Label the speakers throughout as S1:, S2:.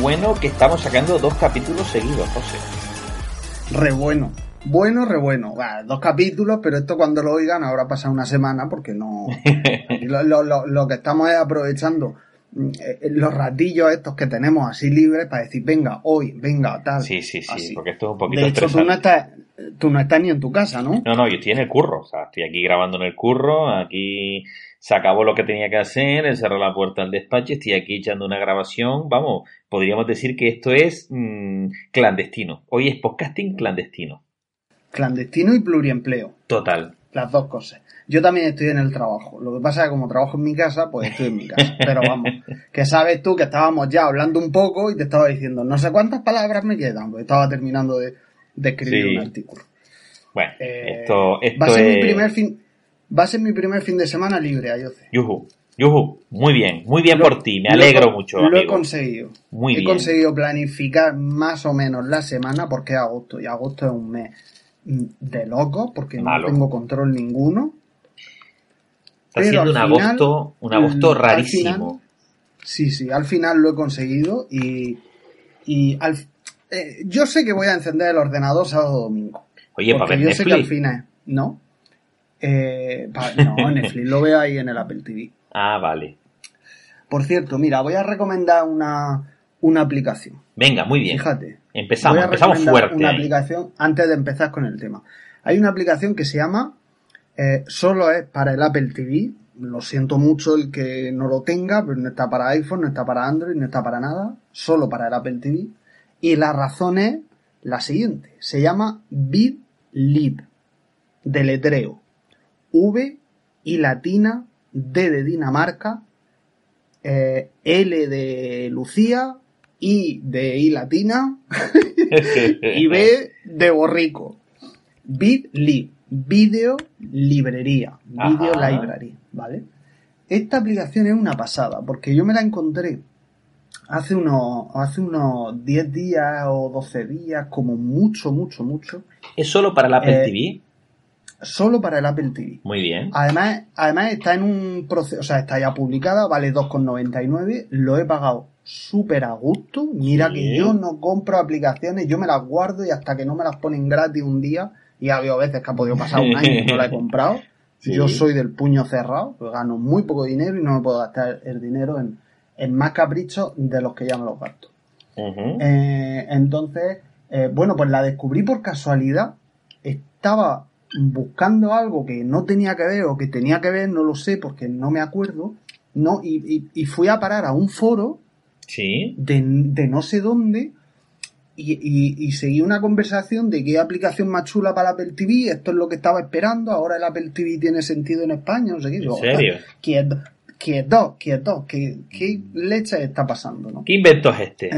S1: bueno, que estamos sacando dos capítulos seguidos, José.
S2: Re bueno. Bueno, re bueno. dos capítulos, pero esto cuando lo oigan habrá pasado una semana porque no... lo, lo, lo, que estamos es aprovechando mm, eh, los ratillos estos que tenemos así libres para decir, venga, hoy, venga, tal.
S1: Sí, sí, sí, porque esto es un poquito
S2: De hecho, tú no, estás, tú no estás ni en tu casa, ¿no?
S1: No, no, yo estoy en el curro, o sea, estoy aquí grabando en el curro, aquí se acabó lo que tenía que hacer, él cerró la puerta al despacho, estoy aquí echando una grabación, vamos, podríamos decir que esto es mm, clandestino. Hoy es podcasting clandestino.
S2: Clandestino y pluriempleo.
S1: Total.
S2: Las dos cosas. Yo también estoy en el trabajo. Lo que pasa es que como trabajo en mi casa, pues estoy en mi casa. Pero vamos, que sabes tú que estábamos ya hablando un poco y te estaba diciendo, no sé cuántas palabras me quedan, porque estaba terminando de, escribir un artículo.
S1: Bueno, eh, esto, esto
S2: va a ser mi primer fin, Va a ser mi primer fin de semana libre, Ayoce.
S1: Yuhu. Yuhu, muy bien, muy bien por ti, me alegro mucho.
S2: Lo he conseguido. Muy he conseguido planificar más o menos la semana porque es agosto y agosto es un mes de loco porque no tengo control ninguno.
S1: Está siendo un agosto, un agosto rarísimo.
S2: sí, sí, al final lo he conseguido y, y al, eh, yo sé que voy a encender el ordenador sábado domingo.
S1: Oye, para ver
S2: yo sé que al final, ¿no? Eh, no, Netflix lo veo ahí en el Apple TV.
S1: Ah, vale.
S2: Por cierto, mira, voy a recomendar una, una aplicación.
S1: Venga, muy bien.
S2: Fíjate.
S1: Empezamos, empezamos fuerte.
S2: Una aplicación, antes de empezar con el tema. Hay una aplicación que se llama eh, Solo es para el Apple TV. Lo siento mucho el que no lo tenga, pero no está para iPhone, no está para Android, no está para nada. Solo para el Apple TV. Y la razón es la siguiente. Se llama BitLib. Deletreo. V y latina, D de Dinamarca, eh, L de Lucía, I de I latina y B de borrico. BitLib, video librería, video library, ¿vale? Esta aplicación es una pasada porque yo me la encontré hace unos, hace unos 10 días o 12 días, como mucho, mucho, mucho.
S1: ¿Es solo para la Apple eh, TV?
S2: Solo para el Apple TV.
S1: Muy bien.
S2: Además, además está en un proceso, o sea, está ya publicada, vale 2,99, lo he pagado súper a gusto. Mira que yo no compro aplicaciones, yo me las guardo y hasta que no me las ponen gratis un día, y ha habido veces que ha podido pasar un año y no la he comprado. Yo soy del puño cerrado, pues gano muy poco dinero y no me puedo gastar el dinero en, más caprichos de los que ya me los gasto. Eh, entonces, eh, bueno, pues la descubrí por casualidad. Estaba buscando algo que no tenía que ver o que tenía que ver, no lo sé porque no me acuerdo, no, y, fui a parar a un foro
S1: ¿Sí?
S2: de, no sé dónde y, seguí una conversación de qué aplicación más chula para el Apple TV, esto es lo que estaba esperando, ahora el Apple TV tiene sentido en España, no sé qué.
S1: ¿En serio?
S2: Quieto, quieto, quieto, ¿qué, qué leche está pasando? ¿no?
S1: ¿Qué invento es este?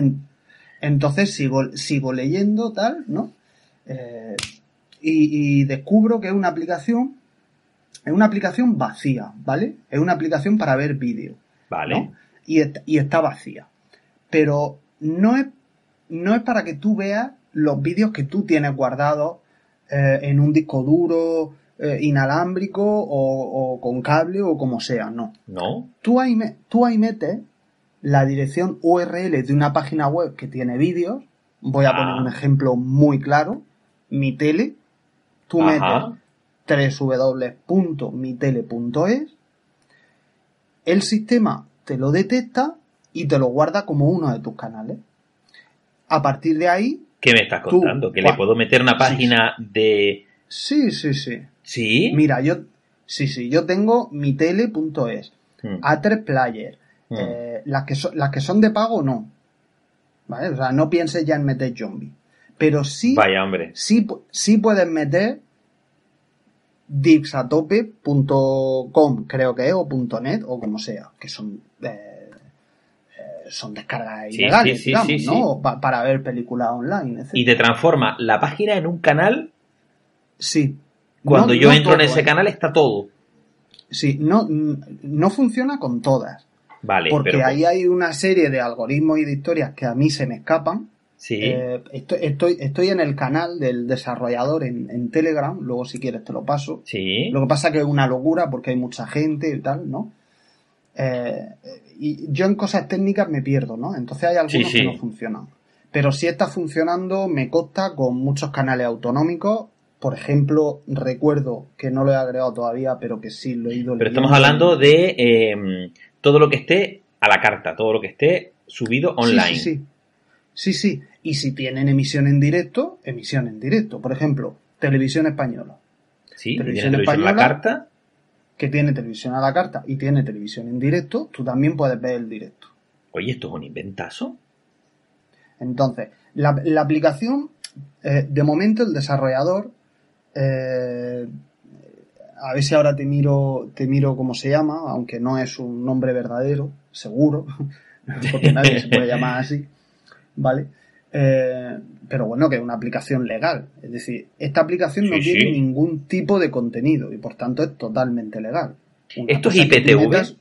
S2: entonces sigo, sigo leyendo tal, ¿no? Eh, y, descubro que es una aplicación, es una aplicación vacía, ¿vale? Es una aplicación para ver vídeo.
S1: Vale.
S2: Y, está vacía. Pero no es, no es para que tú veas los vídeos que tú tienes guardados eh, en un disco duro eh, inalámbrico o, con cable o como sea, no.
S1: No.
S2: Tú ahí, tú ahí metes la dirección URL de una página web que tiene vídeos. Voy a poner ah. un ejemplo muy claro. Mi tele, Tú metes www.mitele.es, el sistema te lo detecta y te lo guarda como uno de tus canales. A partir de ahí.
S1: ¿Qué me estás contando? ¿Que le puedo meter una página de.
S2: Sí, sí, sí.
S1: ¿Sí?
S2: Mira, yo. Sí, sí, yo tengo mitele.es, hmm. A3 Player, hmm. eh, las, que las que son de pago no. ¿Vale? O sea, no pienses ya en meter zombie. Pero sí,
S1: Vaya, hombre.
S2: sí, sí puedes meter dipsatope.com, creo que es, o .net, o como sea, que son eh, eh, son descargas ilegales, digamos, ¿no? para ver películas online,
S1: Y te transforma la página en un canal.
S2: Sí.
S1: Cuando yo entro en ese ¿eh? canal está todo.
S2: Sí, no, no funciona con todas.
S1: Vale.
S2: Porque ahí hay una serie de algoritmos y de historias que a mí se me escapan
S1: Sí.
S2: Eh, estoy, estoy, en el canal del desarrollador en, Telegram, luego si quieres te lo paso.
S1: Sí.
S2: Lo que pasa que es una locura porque hay mucha gente y tal, ¿no? Eh, y yo en cosas técnicas me pierdo, ¿no? Entonces hay algunos que no funcionan. Pero si está funcionando, me consta con muchos canales autonómicos. Por ejemplo, recuerdo que no lo he agregado todavía, pero que sí lo he ido
S1: Pero estamos hablando de em, todo lo que esté a la carta, todo lo que esté subido online.
S2: Sí, sí, sí. sí, Y si tienen emisión en directo, emisión en directo. Por ejemplo, Televisión Española.
S1: Sí, televisión, española, a la carta.
S2: Que tiene televisión a la carta y tiene televisión en directo, tú también puedes ver el directo.
S1: Oye, ¿esto es un inventazo?
S2: Entonces, la, aplicación, eh, de momento el desarrollador, eh, a ver si ahora te miro, te miro cómo se llama, aunque no es un nombre verdadero, seguro, porque nadie se puede llamar así, ¿vale? Eh, pero bueno, que es una aplicación legal. Es decir, esta aplicación no tiene ningún tipo de contenido y por tanto es totalmente legal.
S1: ¿Esto es IPTV?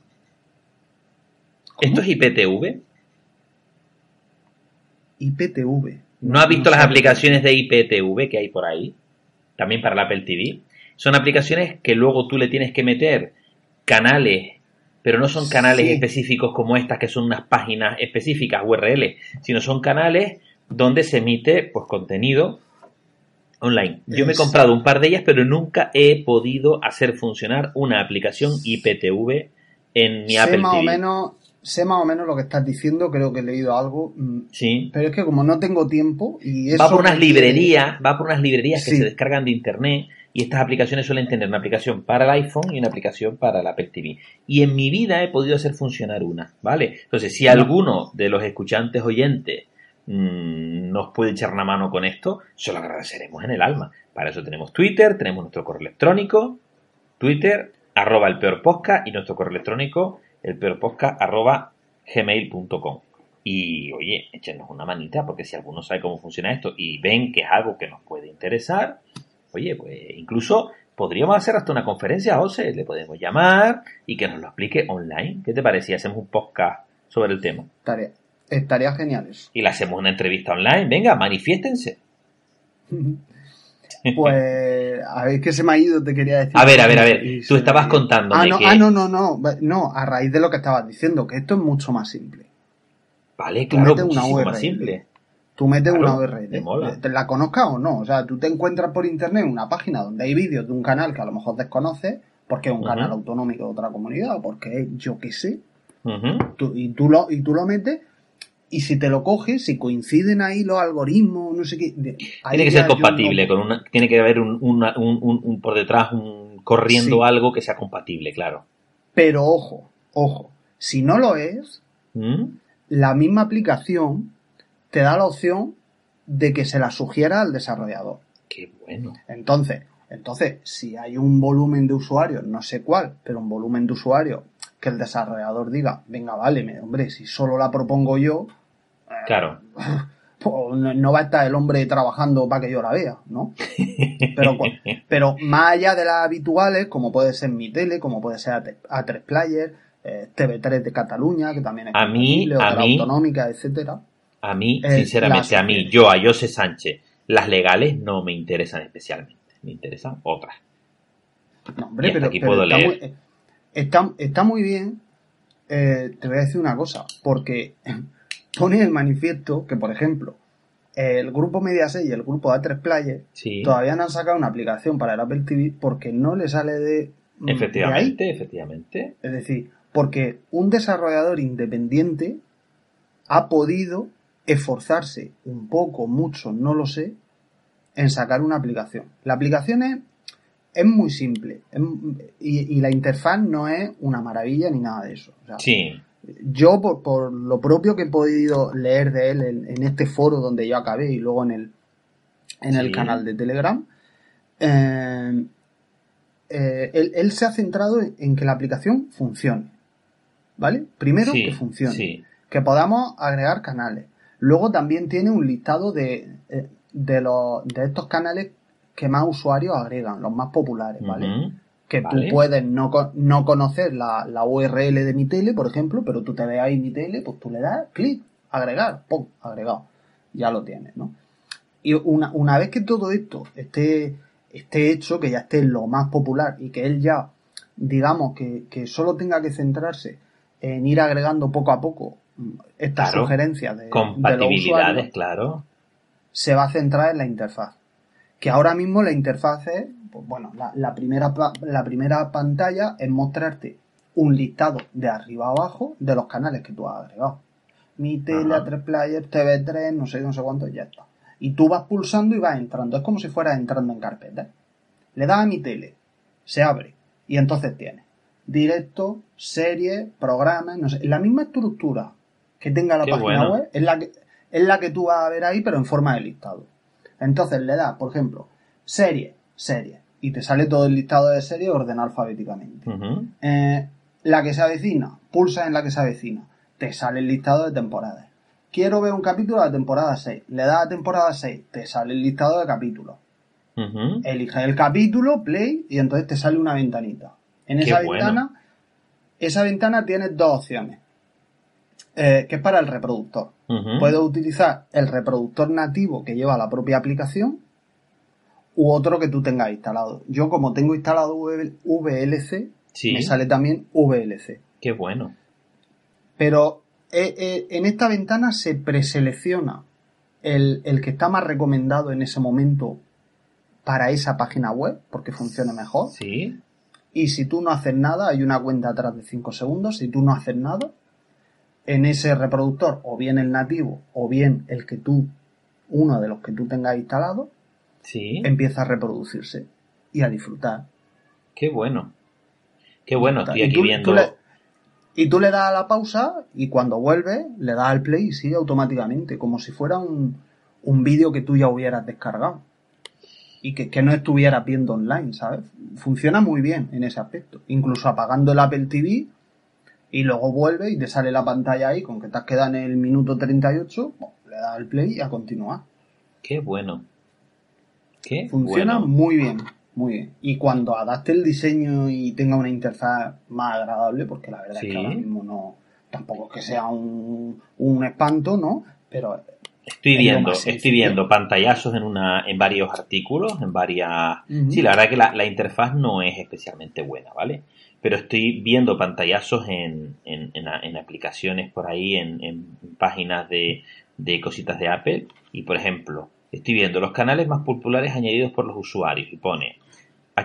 S1: ¿Esto es IPTV?
S2: IPTV.
S1: ¿No has visto las aplicaciones de IPTV que hay por ahí? También para el Apple TV. Son aplicaciones que luego tú le tienes que meter canales, pero no son canales específicos como estas, que son unas páginas específicas, URL, sino son canales donde se emite pues contenido online. Yo me he comprado un par de ellas, pero nunca he podido hacer funcionar una aplicación IPTV en mi Apple
S2: más
S1: TV.
S2: O menos, sé más o menos lo que estás diciendo, creo que he leído algo. Mm,
S1: sí.
S2: Pero es que como no tengo tiempo y
S1: Va por unas librerías, va por unas librerías que se descargan de internet y estas aplicaciones suelen tener una aplicación para el iPhone y una aplicación para el Apple TV. Y en mi vida he podido hacer funcionar una, ¿vale? Entonces, si alguno de los escuchantes oyentes mmm, nos puede echar una mano con esto, se lo agradeceremos en el alma. Para eso tenemos Twitter, tenemos nuestro correo electrónico, Twitter, arroba el peor podcast y nuestro correo electrónico, el peor podcast, arroba gmail.com. Y oye, échenos una manita, porque si alguno sabe cómo funciona esto y ven que es algo que nos puede interesar, oye, pues incluso podríamos hacer hasta una conferencia, José, le podemos llamar y que nos lo explique online. ¿Qué te parece hacemos un podcast sobre el tema?
S2: Tarea. Estaría genial eso.
S1: Y le hacemos una entrevista online. Venga, manifiéstense.
S2: Pues, a ver, que se me ha ido, te quería decir.
S1: A ver, a ver, a ver. Tú estabas contando.
S2: Ah, no, ah, no, no, no. No, a raíz de lo que estabas diciendo, que esto es mucho más simple.
S1: Vale, claro, tú metes una más simple.
S2: Tú metes una URL. Te la conozcas o no. O sea, tú te encuentras por internet una página donde hay vídeos de un canal que a lo mejor desconoces, porque es un canal autonómico de otra comunidad, o porque es yo qué sé. y, tú lo, y tú lo metes y si te lo coges, si coinciden ahí los algoritmos, no sé qué.
S1: Tiene que ser compatible, con una, tiene que haber un, un, por detrás un corriendo algo que sea compatible, claro.
S2: Pero ojo, ojo, si no lo es,
S1: ¿Mm?
S2: la misma aplicación te da la opción de que se la sugiera al desarrollador.
S1: Qué bueno.
S2: Entonces, entonces, si hay un volumen de usuarios, no sé cuál, pero un volumen de usuarios que el desarrollador diga, venga, vale, hombre, si solo la propongo yo,
S1: Claro.
S2: Pues no va a estar el hombre trabajando para que yo la vea, ¿no? Pero, pues, pero más allá de las habituales, como puede ser mi tele, como puede ser A3 Player, eh, TV3 de Cataluña, que también es
S1: a mí, a mí,
S2: autonómica, etcétera.
S1: A mí, sinceramente, a mí, yo, a José Sánchez, las legales no me interesan especialmente, me interesan otras.
S2: No, hombre, pero, aquí puedo está, leer. Muy, está, está, muy bien, eh, te voy a decir una cosa, porque pone el manifiesto que, por ejemplo, el grupo Mediaset y el grupo A3 Player todavía no han sacado una aplicación para el Apple TV porque no le sale de.
S1: Mm, efectivamente, efectivamente.
S2: Es decir, porque un desarrollador independiente ha podido esforzarse un poco, mucho, no lo sé, en sacar una aplicación. La aplicación es, es muy simple y, la interfaz no es una maravilla ni nada de eso.
S1: sí
S2: yo por, lo propio que he podido leer de él en, este foro donde yo acabé y luego en el, en el canal de Telegram, eh, eh, él, se ha centrado en que la aplicación funcione. ¿Vale? Primero que funcione. Que podamos agregar canales. Luego también tiene un listado de, eh, de, los, de estos canales que más usuarios agregan, los más populares, ¿vale? que tú puedes no, no conocer la, la, URL de mi tele, por ejemplo, pero tú te ves ahí mi tele, pues tú le das clic, agregar, pum, agregado. Ya lo tienes, ¿no? Y una, una vez que todo esto esté, esté hecho, que ya esté lo más popular y que él ya, digamos, que, que solo tenga que centrarse en ir agregando poco a poco estas
S1: Claro.
S2: sugerencias de, de los
S1: Compatibilidades, claro.
S2: se va a centrar en la interfaz. Que ahora mismo la interfaz es, pues bueno, la, la primera, la primera pantalla es mostrarte un listado de arriba a abajo de los canales que tú has agregado. Mi tele,
S1: Ajá.
S2: A3 Player, TV3, no sé, no sé cuántos ya está. Y tú vas pulsando y vas entrando. Es como si fueras entrando en carpetas. Le das a mi tele, se abre. Y entonces tienes directo, serie, programas, no sé, la misma estructura que tenga la
S1: Qué
S2: página
S1: bueno.
S2: web es la que es la que tú vas a ver ahí, pero en forma de listado. Entonces le das, por ejemplo, serie, serie, y te sale todo el listado de series ordenado alfabéticamente. Eh, la que se avecina, pulsa en la que se avecina, te sale el listado de temporadas. Quiero ver un capítulo de la temporada 6, le das a temporada 6, te sale el listado de capítulos.
S1: Ujú.
S2: Eliges el capítulo, play, y entonces te sale una ventanita. En
S1: Qué
S2: esa
S1: bueno.
S2: ventana, esa ventana tiene dos opciones, eh, que es para el reproductor. Puedo utilizar el reproductor nativo que lleva la propia aplicación u otro que tú tengas instalado. Yo como tengo instalado VLC,
S1: Sí.
S2: me sale también VLC.
S1: Qué bueno.
S2: Pero eh, eh, en esta ventana se preselecciona el, el que está más recomendado en ese momento para esa página web, porque funcione mejor.
S1: Sí.
S2: Y si tú no haces nada, hay una cuenta atrás de 5 segundos, si tú no haces nada, en ese reproductor, o bien el nativo, o bien el que tú, uno de los que tú tengas instalado,
S1: Sí.
S2: empieza a reproducirse y a disfrutar.
S1: Qué bueno. Qué bueno. Estoy
S2: Y
S1: aquí
S2: tú-
S1: viendo.
S2: tú le- y tú le das a la pausa y cuando vuelve le das al play y sigue automáticamente, como si fuera un, un vídeo que tú ya hubieras descargado. Y que, que no estuvieras viendo online, ¿sabes? Funciona muy bien en ese aspecto. Incluso apagando el Apple TV y luego vuelve y te sale la pantalla ahí con que te has quedado en el minuto 38, pues, le das al play y a continuar.
S1: Qué bueno. Qué
S2: Funciona
S1: bueno.
S2: muy bien, muy bien. Y cuando adapte el diseño y tenga una interfaz más agradable, porque la verdad
S1: Sí.
S2: es que ahora mismo no, tampoco es que sea un, un espanto, ¿no? Pero
S1: Estoy
S2: Es
S1: viendo, estoy viendo pantallazos en una, en varios artículos, en varias. Sí, la verdad que la, la interfaz no es especialmente buena, ¿vale? Pero estoy viendo pantallazos en, en, en, en aplicaciones por ahí, en, en páginas de, de cositas de Apple. Y por ejemplo, estoy viendo los canales más populares añadidos por los usuarios. Y pone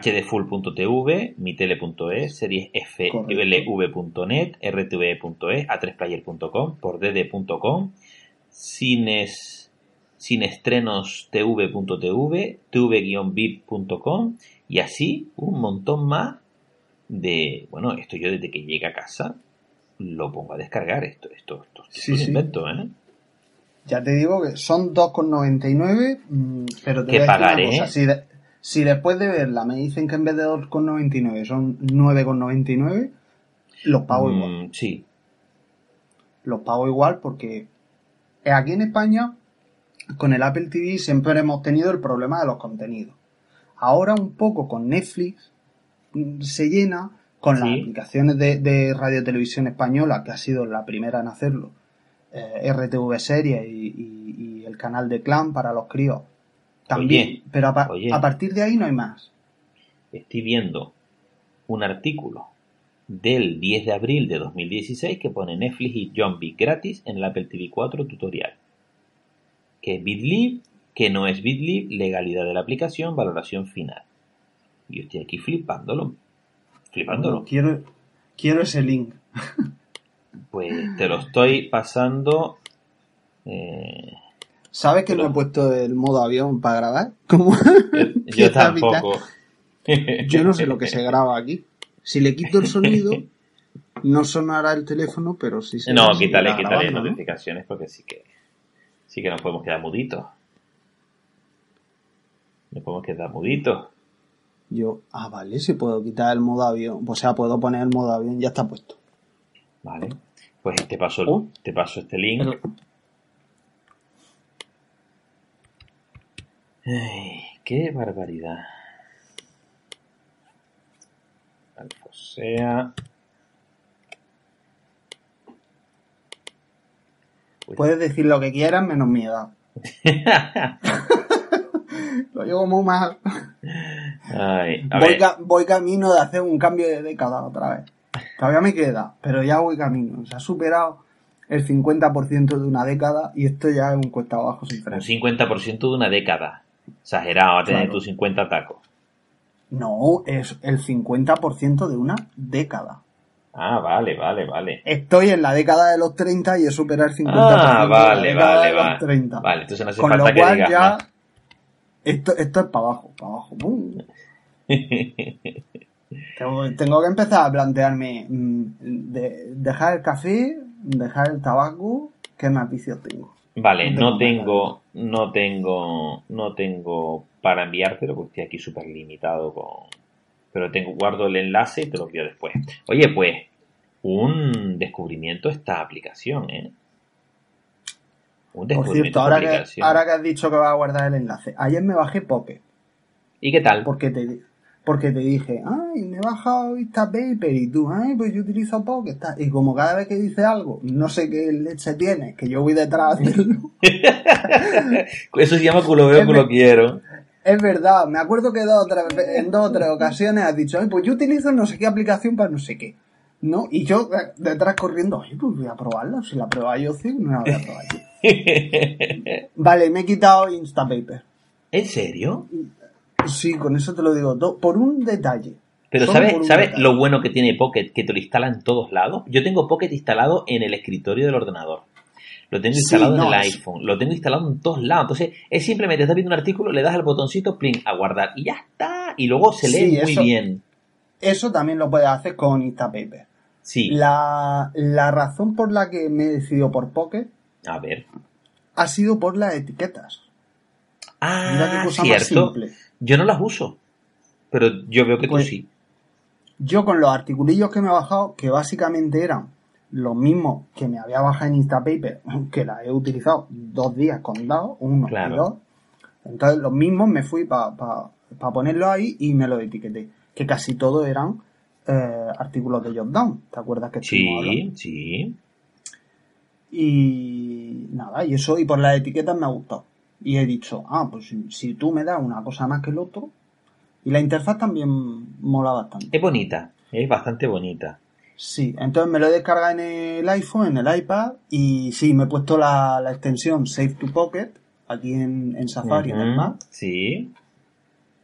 S1: hdfull.tv, mitele.es, series flv.net, rtve.es, a3player.com, por dd.com, cines, cineestrenostv.tv, tv-bit.com y así un montón más de, bueno, esto yo desde que llegue a casa lo pongo a descargar, esto, esto, esto, esto
S2: Sí, sí.
S1: invento, ¿eh?
S2: ya te digo que son 2,99, mm, pero te
S1: Que
S2: voy a
S1: pagaré.
S2: una cosa. Si, de- si después de verla me dicen que en vez de 2,99 son 9,99, los pago igual.
S1: Mm, sí,
S2: los pago igual porque aquí en España con el Apple TV siempre hemos tenido el problema de los contenidos. Ahora un poco con Netflix se llena con las
S1: Sí.
S2: aplicaciones de, de radio televisión española, que ha sido la primera en hacerlo, eh, RTV Series y, y- y el canal de Clan para los críos. También,
S1: Oye,
S2: pero a, pa-
S1: oye.
S2: a partir de ahí no hay más.
S1: estoy viendo un artículo del 10 de abril de 2016 que pone Netflix y John Wick gratis en el Apple TV 4 tutorial. Que es BitLib, que no es BitLib, legalidad de la aplicación, valoración final. Y yo estoy aquí flipándolo. Flipándolo.
S2: Quiero, quiero ese link.
S1: Pues te lo estoy pasando. eh,
S2: ¿Sabes que no he puesto el modo avión para grabar? ¿Cómo?
S1: yo
S2: a mitad.
S1: tampoco.
S2: Yo no sé lo que se graba aquí. Si le quito el sonido, no sonará el teléfono, pero sí se
S1: No, quítale, quítale
S2: grabando, ¿no?
S1: notificaciones porque sí que sí que nos podemos quedar muditos. Nos podemos quedar muditos.
S2: Yo, ah, vale, si puedo quitar el modo avión. O sea, puedo poner el modo avión, ya está puesto.
S1: Vale. Pues te paso, el-
S2: Oh.
S1: te paso este link. Ay, qué barbaridad. Alfosea. Uy.
S2: Puedes decir lo que quieras menos mi edad. Lo llevo muy mal.
S1: Ay, a
S2: Voy, ca- voy camino de hacer un cambio de década otra vez. Todavía me queda, pero ya voy camino. Se ha superado el 50% de una década y esto ya es un cuesta abajo sin
S1: Un 50% de una década. Exagerado, a tener tus 50 tacos.
S2: No, es el 50% de una década.
S1: Ah, vale, vale, vale.
S2: Estoy en la década de los 30 y he superado el 50%
S1: ah, vale,
S2: de la década
S1: vale,
S2: de los
S1: vale.
S2: 30.
S1: Vale, entonces no hace
S2: Con
S1: falta
S2: lo
S1: que
S2: cual
S1: digas
S2: ya... Esto, esto es para abajo, para abajo. ¡Bum! Tengo, tengo que empezar a plantearme mm, de- dejar el café, dejar el tabaco, ¿qué más vicios tengo?
S1: Vale,
S2: No tengo
S1: no tengo, no tengo para enviártelo porque estoy aquí súper limitado con... Pero tengo, guardo el enlace y te lo envío después. Oye, pues, un descubrimiento esta aplicación, ¿eh? Un
S2: Por
S1: descubrimiento
S2: cierto,
S1: esta
S2: ahora que,
S1: aplicación.
S2: ahora que has dicho que vas a guardar el enlace, ayer me bajé Pocket,
S1: ¿Y qué tal?
S2: porque te, porque te dije, ay, me he bajado Instapaper y tú, ay, pues yo utilizo Pocket. Y como cada vez que dice algo, no sé qué leche tiene, que yo voy detrás de.
S1: Eso se llama culo veo, culo quiero.
S2: Es verdad, me acuerdo que dos tres en dos o tres ocasiones has dicho, ay, pues yo utilizo no sé qué aplicación para no sé qué. ¿No? Y yo eh, detrás corriendo, ay, pues voy a probarla. Si la prueba yo, sí, no la voy a probar yo. Vale, me he quitado Instapaper.
S1: ¿En serio?
S2: Sí, con eso te lo digo todo. Por un detalle.
S1: Pero
S2: Solo
S1: ¿sabes, ¿sabes
S2: detalle.
S1: lo bueno que tiene Pocket? Que te lo instala en todos lados. Yo tengo Pocket instalado en el escritorio del ordenador. Lo tengo
S2: Sí,
S1: instalado
S2: no,
S1: en el iPhone. Lo tengo instalado en todos lados. Entonces, es simplemente, estás viendo un artículo, le das al botoncito, plin, a guardar. Y ya está. Y luego se lee
S2: Sí,
S1: muy
S2: eso-
S1: bien.
S2: Eso también lo puedes hacer con Instapaper.
S1: Sí.
S2: La, la razón por la que me he decidido por Pocket
S1: A ver.
S2: ha sido por las etiquetas. Mira qué
S1: Ah,
S2: cosa más
S1: cierto.
S2: simple.
S1: Yo no las uso. Pero yo veo que
S2: Pues-
S1: tú sí.
S2: Yo con los articulillos que me he bajado, que básicamente eran los mismos que me había bajado en Instapaper, que la he utilizado dos días contados, uno
S1: Claro.
S2: y dos. Entonces los mismos me fui para pa, pa ponerlos ahí y me los etiqueté. Que casi todos eran eh, artículos de Jotdown. ¿Te acuerdas que estuvimos hablando?
S1: Sí, sí.
S2: Y nada, y eso, y por las etiquetas me ha gustado. Y he dicho, ah, pues si, tú me das una cosa más que el otro. Y la interfaz también mola bastante.
S1: Es bonita. Es bastante bonita.
S2: Sí, entonces me lo he descargado en el iPhone, en el iPad, y sí, me he puesto la, la extensión Save to Pocket aquí en, en Safari, en el Mac,
S1: Sí.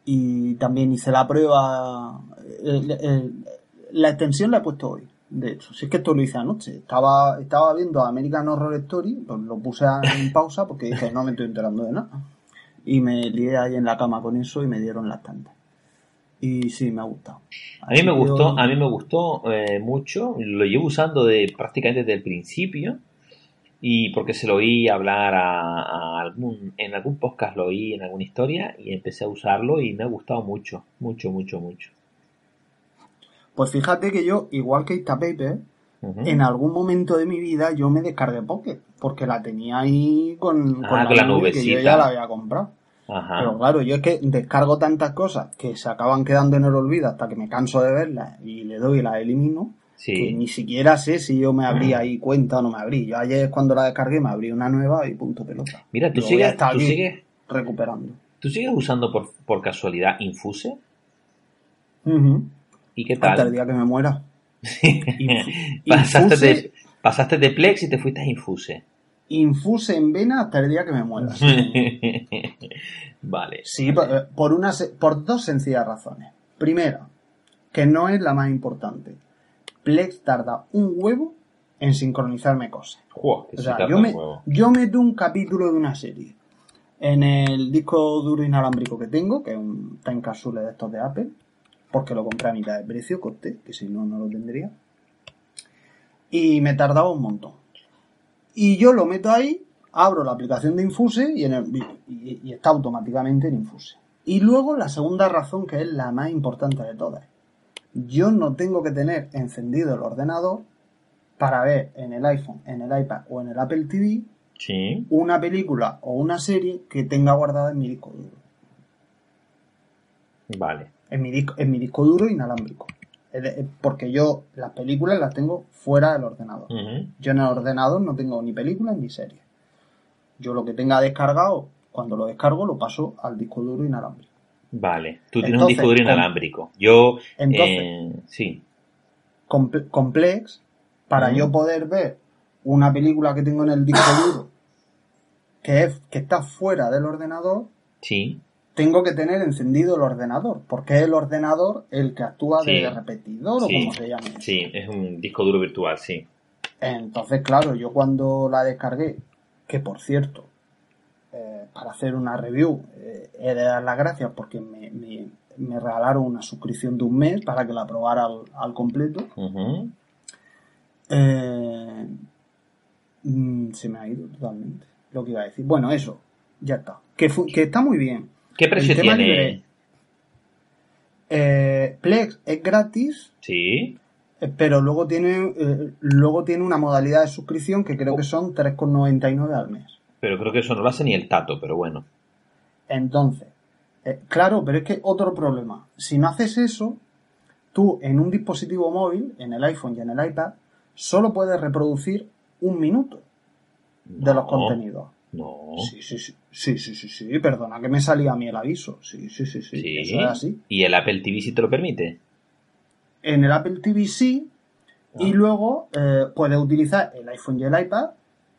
S2: y también hice la prueba. el- el- la extensión la he puesto hoy, de hecho. Si es que esto lo hice anoche. Estaba, estaba viendo American Horror Story, pues lo puse en pausa porque dije, no me estoy enterando de nada. Y me lié ahí en la cama con eso y me dieron las tantas. Y sí, me ha gustado.
S1: A mí me gustó, a mí me gustó eh, mucho, lo llevo usando de prácticamente desde el principio y porque se lo oí hablar a, a algún, en algún podcast lo oí en alguna historia y empecé a usarlo y me ha gustado mucho, mucho, mucho, mucho.
S2: Pues fíjate que yo, igual que Instapaper,
S1: Ujú.
S2: en algún momento de mi vida yo me descargué Pocket, porque la tenía ahí con,
S1: Ah, con la
S2: nube que yo
S1: nubecita.
S2: ya la había comprado.
S1: Ajá.
S2: Pero claro, yo es que descargo tantas cosas que se acaban quedando en el olvido hasta que me canso de verlas y le doy y las elimino, que ni siquiera sé si yo me abrí ahí cuenta o no me abrí. Yo ayer cuando la descargué me abrí una nueva y punto pelota.
S1: Mira, tú sigues, tú sigues,
S2: recuperando.
S1: tú sigues usando por, por casualidad Infuse. Y qué
S2: Hasta el
S1: tal.
S2: día que me muera.
S1: pasaste, de, pasaste de Plex y te fuiste a Infuse.
S2: Infuse en vena hasta el día que me muera.
S1: vale.
S2: Sí, por, eh, por, una, por dos sencillas razones. Primera, que no es la más importante. Plex tarda un huevo en sincronizarme cosas. O
S1: se
S2: sea, yo, me, yo meto un capítulo de una serie en el disco duro inalámbrico que tengo, que es un time capsule de estos de Apple, porque lo compré a mitad de precio, coste, que si no, no lo tendría. Y me tardaba un montón. Y yo lo meto ahí, abro la aplicación de Infuse y, en el- y- y está automáticamente en Infuse. Y luego la segunda razón, que es la más importante de todas. Yo no tengo que tener encendido el ordenador para ver en el iPhone, en el iPad o en el Apple TV
S1: Sí.
S2: una película o una serie que tenga guardada en mi disco duro.
S1: Vale.
S2: En mi disco, en mi disco duro inalámbrico. Porque yo las películas las tengo fuera del ordenador. Yo en el ordenador no tengo ni películas ni series. Yo lo que tenga descargado, cuando lo descargo, lo paso al disco duro inalámbrico.
S1: Vale. Tú tienes un disco duro inalámbrico. Yo,
S2: Entonces-
S1: eh, sí.
S2: comple- complex para yo poder ver una película que tengo en el disco duro que, es, que está fuera del ordenador,
S1: Sí,
S2: tengo que tener encendido el ordenador, porque es el ordenador el que actúa
S1: Sí.
S2: de repetidor
S1: Sí.
S2: o como se llame.
S1: sí, es un disco duro virtual, sí.
S2: Entonces, claro, yo cuando la descargué, que por cierto, eh, para hacer una review, eh, he de dar las gracias porque me, me- me regalaron una suscripción de un mes para que la probara al, al completo. Eh, mm, se me ha ido totalmente lo que iba a decir. Bueno, eso, ya está. Que está muy bien.
S1: ¿Qué precio
S2: tema
S1: tiene?
S2: libre. Eh, Plex es gratis,
S1: Sí,
S2: eh, pero luego tiene, eh, luego tiene una modalidad de suscripción que creo que son 3,99 al mes.
S1: pero creo que eso no lo hace ni el tato, pero bueno.
S2: Entonces, eh, claro, pero es que otro problema. Si no haces eso, tú en un dispositivo móvil, en el iPhone y en el iPad, solo puedes reproducir un minuto de los contenidos.
S1: No.
S2: Sí, sí, sí, sí, sí, sí, sí, perdona que me salía a mí el aviso. Sí, sí, sí, sí,
S1: Sí.
S2: eso es así.
S1: ¿Y el Apple TV si te lo permite?
S2: En el Apple TV sí, y
S1: Ah.
S2: luego eh, puedes utilizar el iPhone y el iPad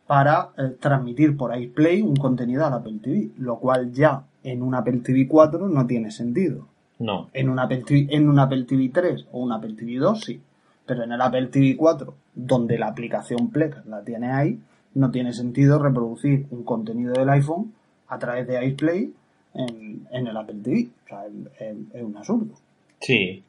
S2: para eh, transmitir por iPlay un contenido al Apple TV, lo cual ya en un Apple TV 4 no tiene sentido.
S1: No.
S2: En un Apple TV, en un Apple TV 3 o un Apple TV 2 sí, pero en el Apple TV 4, donde la aplicación Plex la tiene ahí, no tiene sentido reproducir un contenido del iPhone a través de iPlay en, en el Apple TV. O sea, es, un absurdo.
S1: Sí.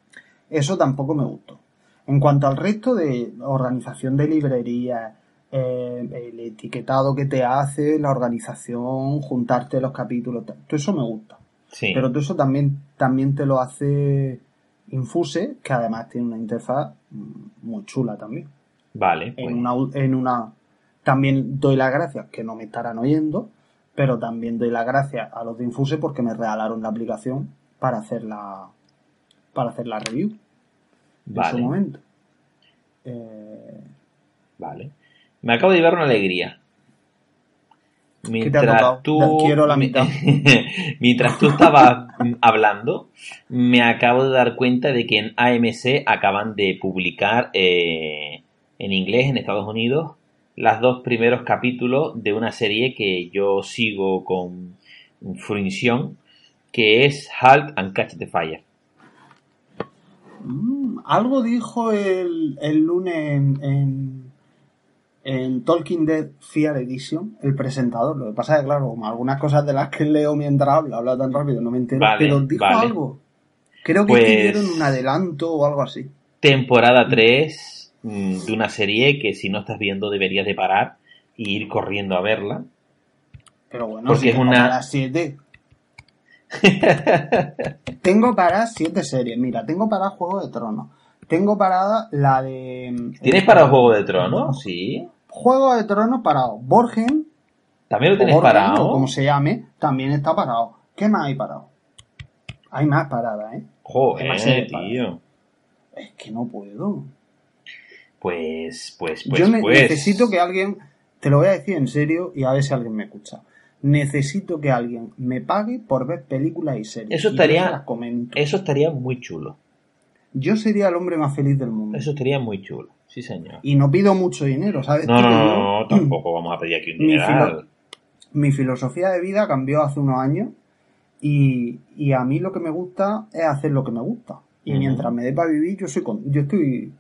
S2: Eso tampoco me gustó. En cuanto al resto de organización de librerías, eh, el etiquetado que te hace, la organización, juntarte los capítulos, todo eso me gusta.
S1: Sí.
S2: Pero todo eso también, también te lo hace Infuse, que además tiene una interfaz mm, muy chula también.
S1: Vale.
S2: En
S1: pues,
S2: una, en una también doy las gracias, que no me estarán oyendo, pero también doy las gracias a los de Infuse porque me regalaron la aplicación para hacer la para hacer la review en su momento. Eh,
S1: Vale. Me acabo de llevar una alegría. Mientras tú,
S2: Quiero la mitad.
S1: mientras tú estabas mm, hablando, me acabo de dar cuenta de que en AMC acaban de publicar eh, en inglés en Estados Unidos las dos primeros capítulos de una serie que yo sigo con fruición, que es Halt and Catch the Fire.
S2: mm, algo dijo el, el lunes en, en, en Talking Dead Fear Edition, el presentador. Lo que pasa es que, claro, algunas cosas de las que leo mientras habla, habla tan rápido, no me entero.
S1: Vale,
S2: pero dijo
S1: vale.
S2: algo. Creo que
S1: Pues-
S2: un adelanto o algo así.
S1: temporada 3 mm, de una serie que si no estás viendo deberías de parar e ir corriendo a verla.
S2: Pero bueno,
S1: Porque
S2: si
S1: es una-
S2: para siete. tengo para siete series. Mira, tengo para Juego de Tronos. Tengo parada la de.
S1: ¿Tienes para Juego de Tronos? Sí.
S2: Juego de Tronos parado. Borgen,
S1: ¿También lo
S2: o
S1: tienes
S2: Borgen,
S1: parado?
S2: o como se llame, también está parado. ¿Qué más hay parado? Hay más parada, ¿eh?
S1: Joder,
S2: parado. Es que no puedo.
S1: Pues, pues, pues,
S2: Yo
S1: pues.
S2: necesito que alguien, te lo voy a decir en serio y a ver si alguien me escucha. Necesito que alguien me pague por ver películas y series.
S1: Eso estaría-
S2: las comento.
S1: Eso estaría muy chulo.
S2: Yo sería el hombre más feliz del mundo.
S1: Eso estaría muy chulo. Sí, señor.
S2: Y no pido mucho dinero, ¿sabes?
S1: No, no, tampoco vamos a pedir aquí un
S2: Mi
S1: dineral.
S2: Mi filosofía de vida cambió hace unos años y, y a mí lo que me gusta es hacer lo que me gusta. Y mientras me dé para vivir, yo soy con- yo estoy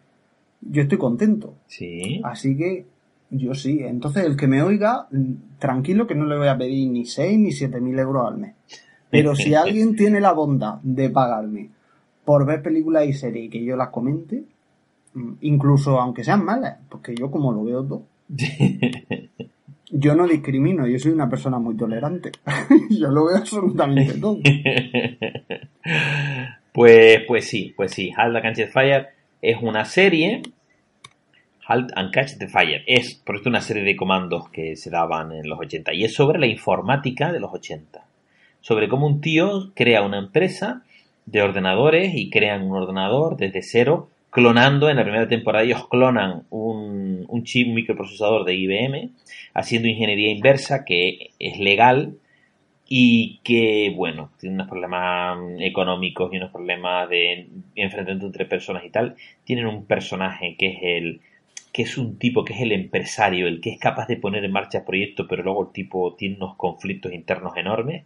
S2: yo estoy contento.
S1: Sí.
S2: Así que yo sí. Entonces, el que me oiga, mm, tranquilo que no le voy a pedir ni 6 ni 7 mil euros al mes. Pero si alguien tiene la bondad de pagarme por ver películas y series y que yo las comente, mm, incluso aunque sean malas, porque yo como lo veo todo, yo no discrimino, yo soy una persona muy tolerante. yo lo veo absolutamente todo.
S1: Pues, pues sí, pues sí. Catch the Fire es una serie. Halt and Catch the Fire es, por esto, una serie de comandos que se daban en los 80 y es sobre la informática de los 80. Sobre cómo un tío crea una empresa de ordenadores y crean un ordenador desde cero, clonando. En la primera temporada ellos clonan un, un chip un microprocesador de IBM, haciendo ingeniería inversa que es legal y que, bueno, tiene unos problemas económicos y unos problemas de enfrentamiento entre personas y tal. Tienen un personaje que es el que es un tipo que es el empresario, el que es capaz de poner en marcha proyectos, pero luego el tipo tiene unos conflictos internos enormes.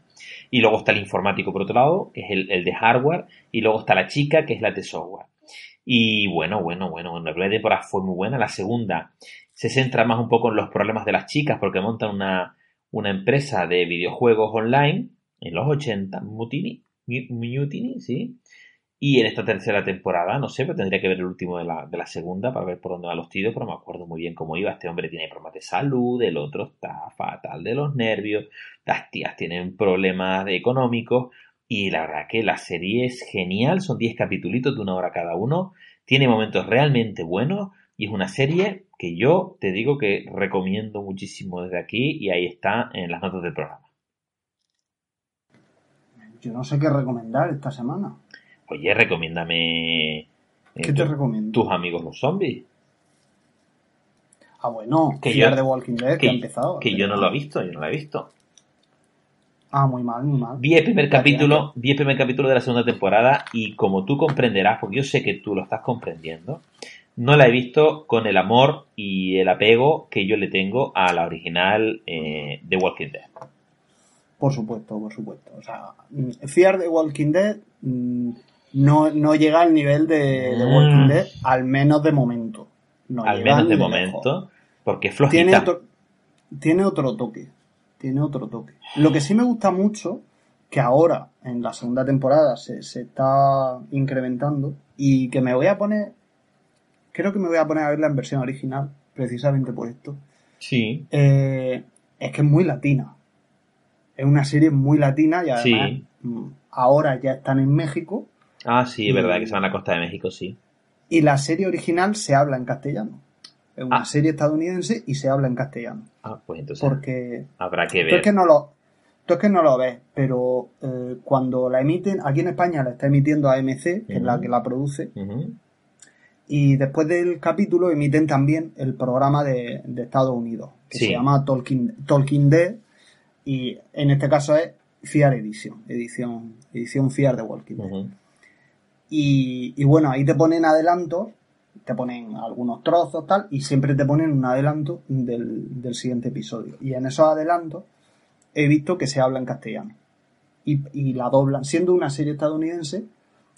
S1: Y luego está el informático por otro lado, que es el, el de hardware, y luego está la chica, que es la de software. Y bueno, bueno, bueno, la primera temporada fue muy buena. La segunda se centra más un poco en los problemas de las chicas, porque montan una, una empresa de videojuegos online en los 80, Mutiny, Mutiny, ¿sí? Y en esta tercera temporada, no sé, pero tendría que ver el último de la, de la segunda para ver por dónde van los tiros, pero me acuerdo muy bien cómo iba. Este hombre tiene problemas de salud, el otro está fatal de los nervios, las tías tienen problemas económicos y la verdad que la serie es genial, son 10 capítulos de una hora cada uno, tiene momentos realmente buenos y es una serie que yo te digo que recomiendo muchísimo desde aquí y ahí está en las notas del programa.
S2: Yo no sé qué recomendar esta semana.
S1: Oye, recomiéndame.
S2: Eh, ¿Qué te recomiendo?
S1: Tus amigos los zombies.
S2: Ah, bueno, que yo, de Walking Dead, que, ha empezado.
S1: Que yo no lo he visto, yo no lo he visto.
S2: Ah, muy mal, muy mal.
S1: Vi el primer capítulo, vi el primer capítulo de la segunda temporada y como tú comprenderás, porque yo sé que tú lo estás comprendiendo, no la he visto con el amor y el apego que yo le tengo a la original eh, de Walking Dead.
S2: Por supuesto, por supuesto. O sea, Fear de Walking Dead mm, no, no llega al nivel de, de Walking mm. Dead, al menos de momento.
S1: al menos de momento, porque es flojita.
S2: Tiene otro, tiene otro toque. Tiene otro toque. Lo que sí me gusta mucho, que ahora en la segunda temporada se, se está incrementando, y que me voy a poner creo que me voy a poner a verla en versión original, precisamente por esto.
S1: Sí.
S2: Eh, es que es muy latina. Es una serie muy latina y además mm, ahora ya están en México.
S1: Ah, sí, es verdad que se van a la costa de México, sí.
S2: Y la serie original se habla en castellano. Es una ah. serie estadounidense y se habla en castellano.
S1: Ah, pues entonces.
S2: Porque.
S1: Habrá que ver. Tú
S2: es que no lo, es que no lo ves, pero eh, cuando la emiten, aquí en España la está emitiendo AMC, que es la que la produce. Y después del capítulo emiten también el programa de, Estados Unidos, que se llama Talking, Talking Dead, y en este caso es Fear Edition, edición, edición Fear de Walking Dead. y, bueno, ahí te ponen adelantos, te ponen algunos trozos tal, y siempre te ponen un adelanto del, del siguiente episodio. Y en esos adelantos he visto que se habla en castellano. Y, y la doblan, siendo una serie estadounidense,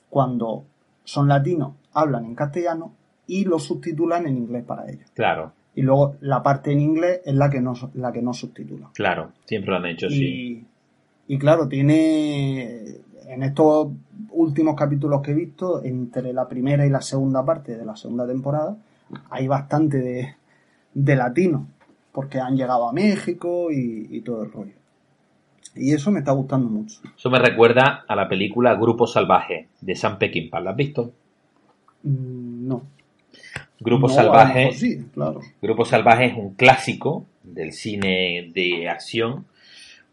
S2: cuando son latinos hablan en castellano y lo subtitulan en inglés para ellos.
S1: Claro.
S2: Y luego la parte en inglés es la que no, la que no subtitula.
S1: Claro, siempre lo han hecho, sí.
S2: Y claro, tiene en estos últimos capítulos que he visto, entre la primera y la segunda parte de la segunda temporada, hay bastante de, de latino, porque han llegado a México y, y, todo el rollo. Y eso me está gustando mucho.
S1: Eso me recuerda a la película Grupo Salvaje de Sam Peckinpah. ¿La has visto?
S2: Mm, no.
S1: Grupo Salvaje. Grupo Salvaje es un clásico del cine de acción,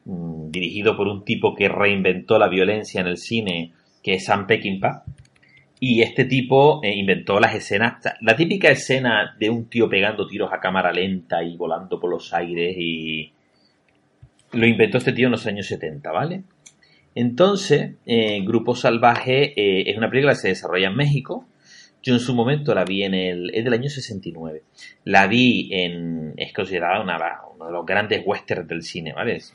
S1: mm, dirigido por un tipo que reinventó la violencia en el cine, que es Sam Peckinpah. Y este tipo eh, inventó las escenas, la típica escena de un tío pegando tiros a cámara lenta y volando por los aires y lo inventó este tío en los años 70, ¿vale? Entonces, eh, Grupo Salvaje eh, es una película que se desarrolla en México, yo en su momento la vi en el. es del año 69. La vi en. es considerada una, uno de los grandes westerns del cine, ¿vale? Esto,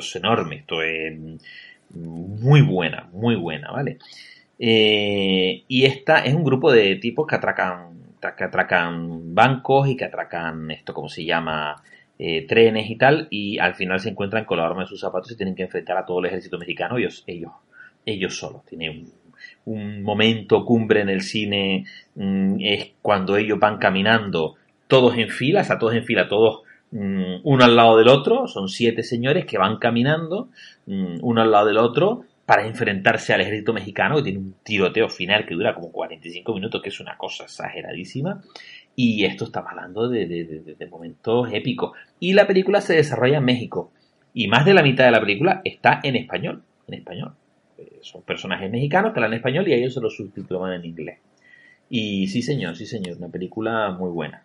S1: es enorme, esto es muy buena, muy buena, ¿vale? Eh, y esta es un grupo de tipos que atracan, que atracan bancos y que atracan esto, como se llama, eh, trenes y tal, y al final se encuentran con la arma de sus zapatos y tienen que enfrentar a todo el ejército mexicano ellos, ellos, ellos solos. Tienen un momento cumbre en el cine mm, es cuando ellos van caminando todos en fila, o todos en fila, todos mm, uno al lado del otro, son siete señores que van caminando mm, uno al lado del otro para enfrentarse al ejército mexicano que tiene un tiroteo final que dura como 45 minutos, que es una cosa exageradísima. Y esto está hablando de, de momentos épicos. Y la película se desarrolla en México. Y más de la mitad de la película está en español. En español. Eh, son personajes mexicanos que hablan español y ellos se los subtitulan en inglés. Y sí, señor, sí, señor, una película muy buena.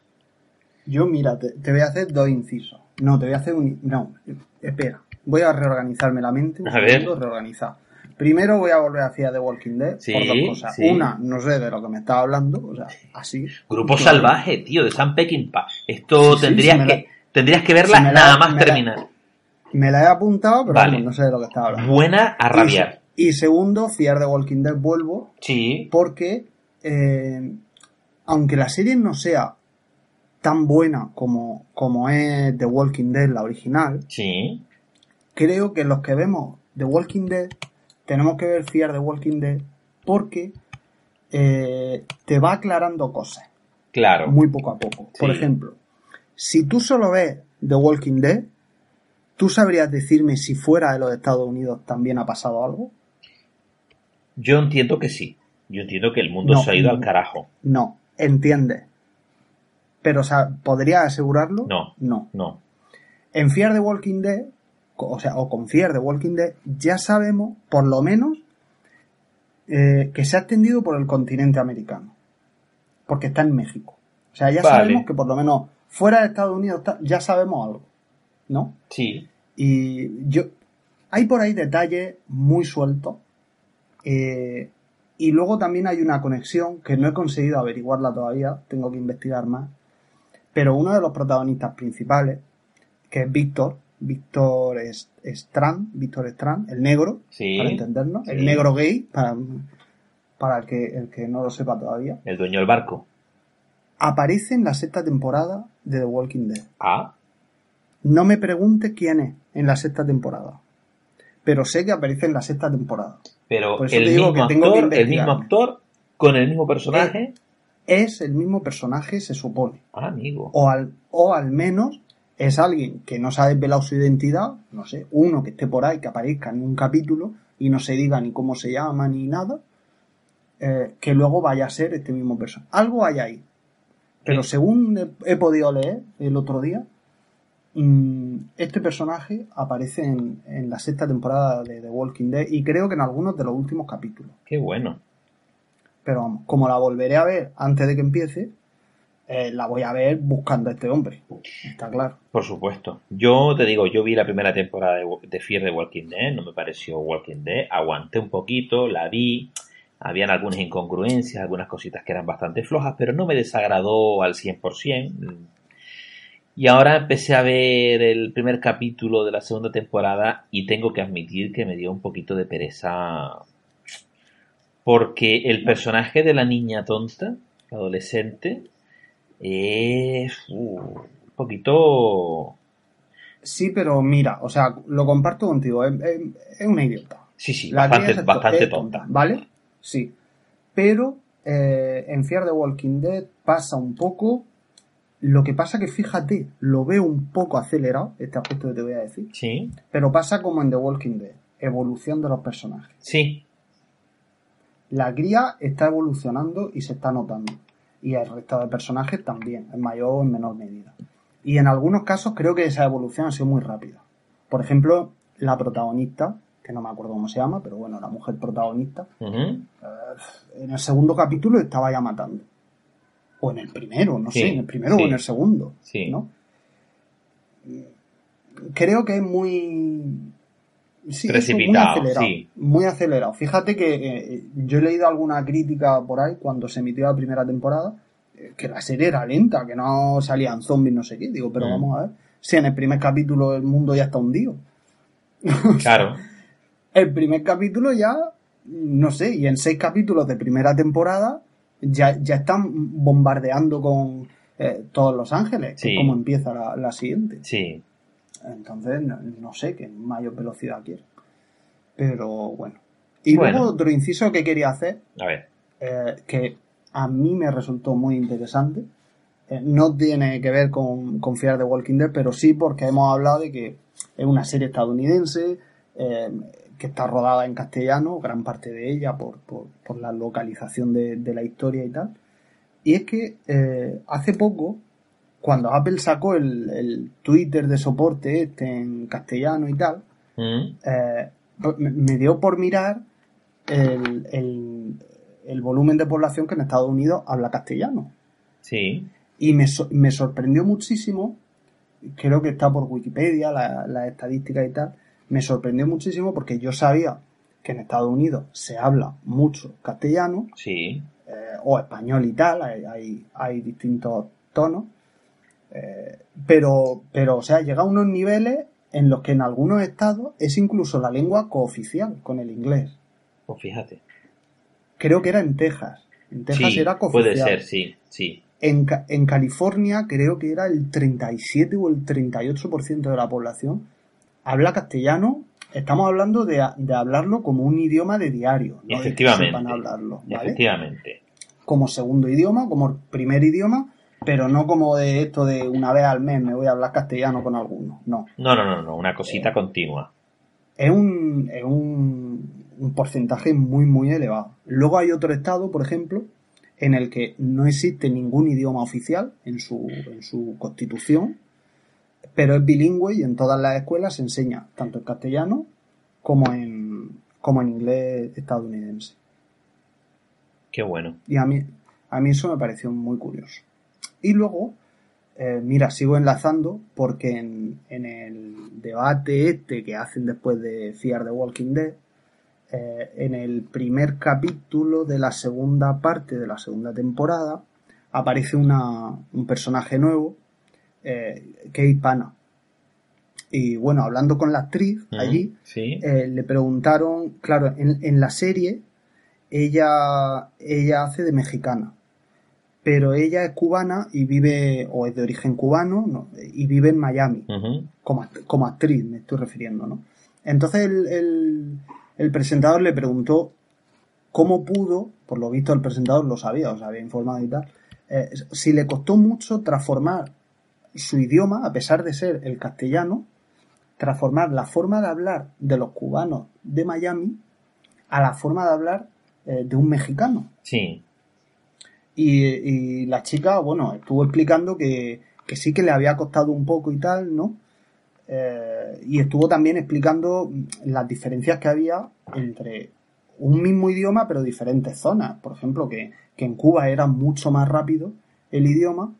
S2: Yo, mira, te, voy a hacer dos incisos. No, te voy a hacer un. No, espera. voy a reorganizarme la mente. Un
S1: A ver.
S2: reorganizar. Primero voy a volver hacia The Walking Dead
S1: Sí,
S2: por dos cosas.
S1: sí.
S2: Una, no sé de lo que me estaba hablando, o sea, así.
S1: Grupo
S2: Sí.
S1: Salvaje, tío, de San Peckinpah. Esto
S2: Sí,
S1: tendrías,
S2: la-
S1: que, tendrías que verla
S2: la-
S1: nada más
S2: me la-
S1: terminar.
S2: Me la he apuntado, pero
S1: Vale.
S2: no sé de lo que estaba hablando.
S1: Buena a rabiar.
S2: Y segundo, fiar de Walking Dead vuelvo
S1: Sí,
S2: porque eh, aunque la serie no sea tan buena como, como es The Walking Dead, la original,
S1: sí,
S2: creo que los que vemos The Walking Dead tenemos que ver Fear the Walking Dead porque eh, te va aclarando cosas
S1: claro.
S2: muy poco a poco. Por ejemplo, si tú solo ves The Walking Dead, ¿tú sabrías decirme si fuera de los Estados Unidos también ha pasado algo?
S1: Yo entiendo que sí. Yo entiendo que el mundo
S2: No,
S1: se ha ido
S2: no.
S1: al carajo.
S2: No, entiendes. Pero, o sea, ¿podrías asegurarlo?
S1: No.
S2: No.
S1: No.
S2: En Fear the Walking Dead, o sea, o con Fear the Walking Dead, ya sabemos, por lo menos, eh, que se ha extendido por el continente americano. Porque está en México. O sea, ya
S1: Vale.
S2: sabemos que por lo menos fuera de Estados Unidos ya sabemos algo. ¿No?
S1: Sí.
S2: Y yo. Hay por ahí detalles muy sueltos. eh, y luego también hay una conexión que no he conseguido averiguarla todavía. Tengo que investigar más. Pero uno de los protagonistas principales, que es Víctor, Víctor Strand, Víctor Strand, el negro,
S1: Sí.
S2: para entendernos,
S1: Sí.
S2: el negro gay, para, para el, que, el que no lo sepa todavía,
S1: El dueño del barco.
S2: aparece en la sexta temporada de The Walking Dead.
S1: Ah,
S2: No me preguntes quién es en la sexta temporada. Pero sé que aparece en la sexta temporada.
S1: pero
S2: Por eso
S1: el
S2: te digo
S1: mismo
S2: que tengo que
S1: actor, el mismo actor con el mismo personaje.
S2: Es el mismo personaje, se supone.
S1: Ah, amigo.
S2: O al, o al menos es alguien que no se ha desvelado su identidad, no sé, uno que esté por ahí, que aparezca en un capítulo y no se diga ni cómo se llama ni nada, eh, que luego vaya a ser este mismo personaje. Algo hay ahí. Pero
S1: Sí.
S2: según he, he podido leer el otro día, mm, este personaje aparece en, en la sexta temporada de The Walking Dead y creo que en algunos de los últimos capítulos.
S1: Qué bueno.
S2: Pero vamos, como la volveré a ver antes de que empiece, eh, la voy a ver buscando a este hombre. Está claro.
S1: Por supuesto. Yo te digo, yo vi la primera temporada de, de Fear de Walking Dead, no me pareció Walking Dead, aguanté un poquito, la vi, habían algunas incongruencias, algunas cositas que eran bastante flojas, pero no me desagradó al 100%. Y ahora empecé a ver el primer capítulo de la segunda temporada y tengo que admitir que me dio un poquito de pereza porque el personaje de la niña tonta, adolescente, es uh, un poquito...
S2: Sí, pero mira, o sea, lo comparto contigo, es, es- es una idiota.
S1: Sí, sí,
S2: La es
S1: bastante
S2: es
S1: tonta.
S2: ¿Vale? Sí. Pero eh, en Fear the Walking Dead pasa un poco. Lo que pasa que fíjate, lo veo un poco acelerado, este aspecto que te voy a decir.
S1: Sí,
S2: Pero pasa como en The Walking Dead, evolución de los personajes.
S1: sí,
S2: La cría está evolucionando y se está notando. Y el resto de personajes también, en mayor o en menor medida. Y en algunos casos creo que esa evolución ha sido muy rápida. Por ejemplo, la protagonista, que no me acuerdo cómo se llama, pero bueno, la mujer protagonista, eh, en el segundo capítulo estaba ya matando. O en el primero, no
S1: Sí,
S2: sé, en el primero
S1: sí.
S2: o en el segundo.
S1: Sí.
S2: ¿no? Creo que es muy. Sí,
S1: Precipitado,
S2: muy acelerado.
S1: sí.
S2: Muy acelerado. Fíjate que eh, yo he leído alguna crítica por ahí cuando se emitió la primera temporada, eh, que la serie era lenta, que no salían zombies, no sé qué. Digo, pero
S1: Mm.
S2: vamos a ver. Si en el primer capítulo el mundo ya está hundido.
S1: claro,
S2: El primer capítulo ya, no sé, y en seis capítulos de primera temporada ya, ya están bombardeando con eh, todos los ángeles, que
S1: Sí.
S2: es como empieza la, la siguiente.
S1: sí,
S2: Entonces, no, no sé qué mayor velocidad quiere. Pero bueno. Y
S1: Bueno.
S2: luego otro inciso que quería hacer,
S1: a ver,
S2: eh, que a mí me resultó muy interesante, eh, no tiene que ver con, con Fear the Walking Dead, pero sí porque hemos hablado de que es una serie estadounidense eh, que está rodada en castellano, gran parte de ella por, por, por la localización de, de la historia y tal. Y es que hace poco, cuando Apple sacó el, el Twitter de soporte este en castellano y tal,
S1: ¿Mm?
S2: eh, me me dio por mirar el, el- el volumen de población que en Estados Unidos habla castellano.
S1: sí,
S2: Y me, me sorprendió muchísimo, creo que está por Wikipedia, la, la estadística y tal, me sorprendió muchísimo porque yo sabía que en Estados Unidos se habla mucho castellano
S1: Sí.
S2: eh, o español y tal, hay, hay, hay distintos tonos, eh, pero, pero, o sea, llega a unos niveles en los que en algunos estados es incluso la lengua cooficial con el inglés.
S1: Pues fíjate.
S2: Creo que era en Texas. En Texas
S1: Sí,
S2: era cooficial.
S1: puede ser, sí, sí.
S2: En, en California creo que era el 37 o el 38% de la población habla castellano. Estamos hablando de, de hablarlo como un idioma de diario, no que
S1: Efectivamente.
S2: sepan hablarlo, ¿vale?
S1: Efectivamente.
S2: Como segundo idioma, como primer idioma, pero no como de esto de una vez al mes me voy a hablar castellano con alguno. No,
S1: No, no, no, no, una cosita continua.
S2: es un, es un, un porcentaje muy, muy elevado. Luego hay otro estado, por ejemplo, en el que no existe ningún idioma oficial en su, en su constitución, pero es bilingüe y en todas las escuelas se enseña tanto en castellano como en, como en inglés estadounidense.
S1: Qué bueno.
S2: Y a mí, a mí eso me pareció muy curioso. Y luego, eh, mira, sigo enlazando porque en, en el debate este que hacen después de Fear the Walking Dead, eh, en el primer capítulo de la segunda parte de la segunda temporada, aparece una, un personaje nuevo, eh, Kate Pana. Y bueno, hablando con la actriz
S1: Ujú,
S2: allí,
S1: Sí.
S2: eh, le preguntaron, claro, en, en la serie ella, ella hace de mexicana, pero ella es cubana y vive, o es de origen cubano, ¿no? y vive en Miami, como, como actriz me estoy refiriendo, ¿no? Entonces el, el, el presentador le preguntó cómo pudo, por lo visto el presentador lo sabía, os había informado y tal, eh, si le costó mucho transformar su idioma, a pesar de ser el castellano, transformar la forma de hablar de los cubanos de Miami a la forma de hablar eh, de un mexicano.
S1: Sí.
S2: Y, y la chica, bueno, estuvo explicando que, que sí que le había costado un poco y tal, ¿no? Eh, y estuvo también explicando las diferencias que había entre un mismo idioma pero diferentes zonas. Por ejemplo, que, que en Cuba era mucho más rápido el idioma,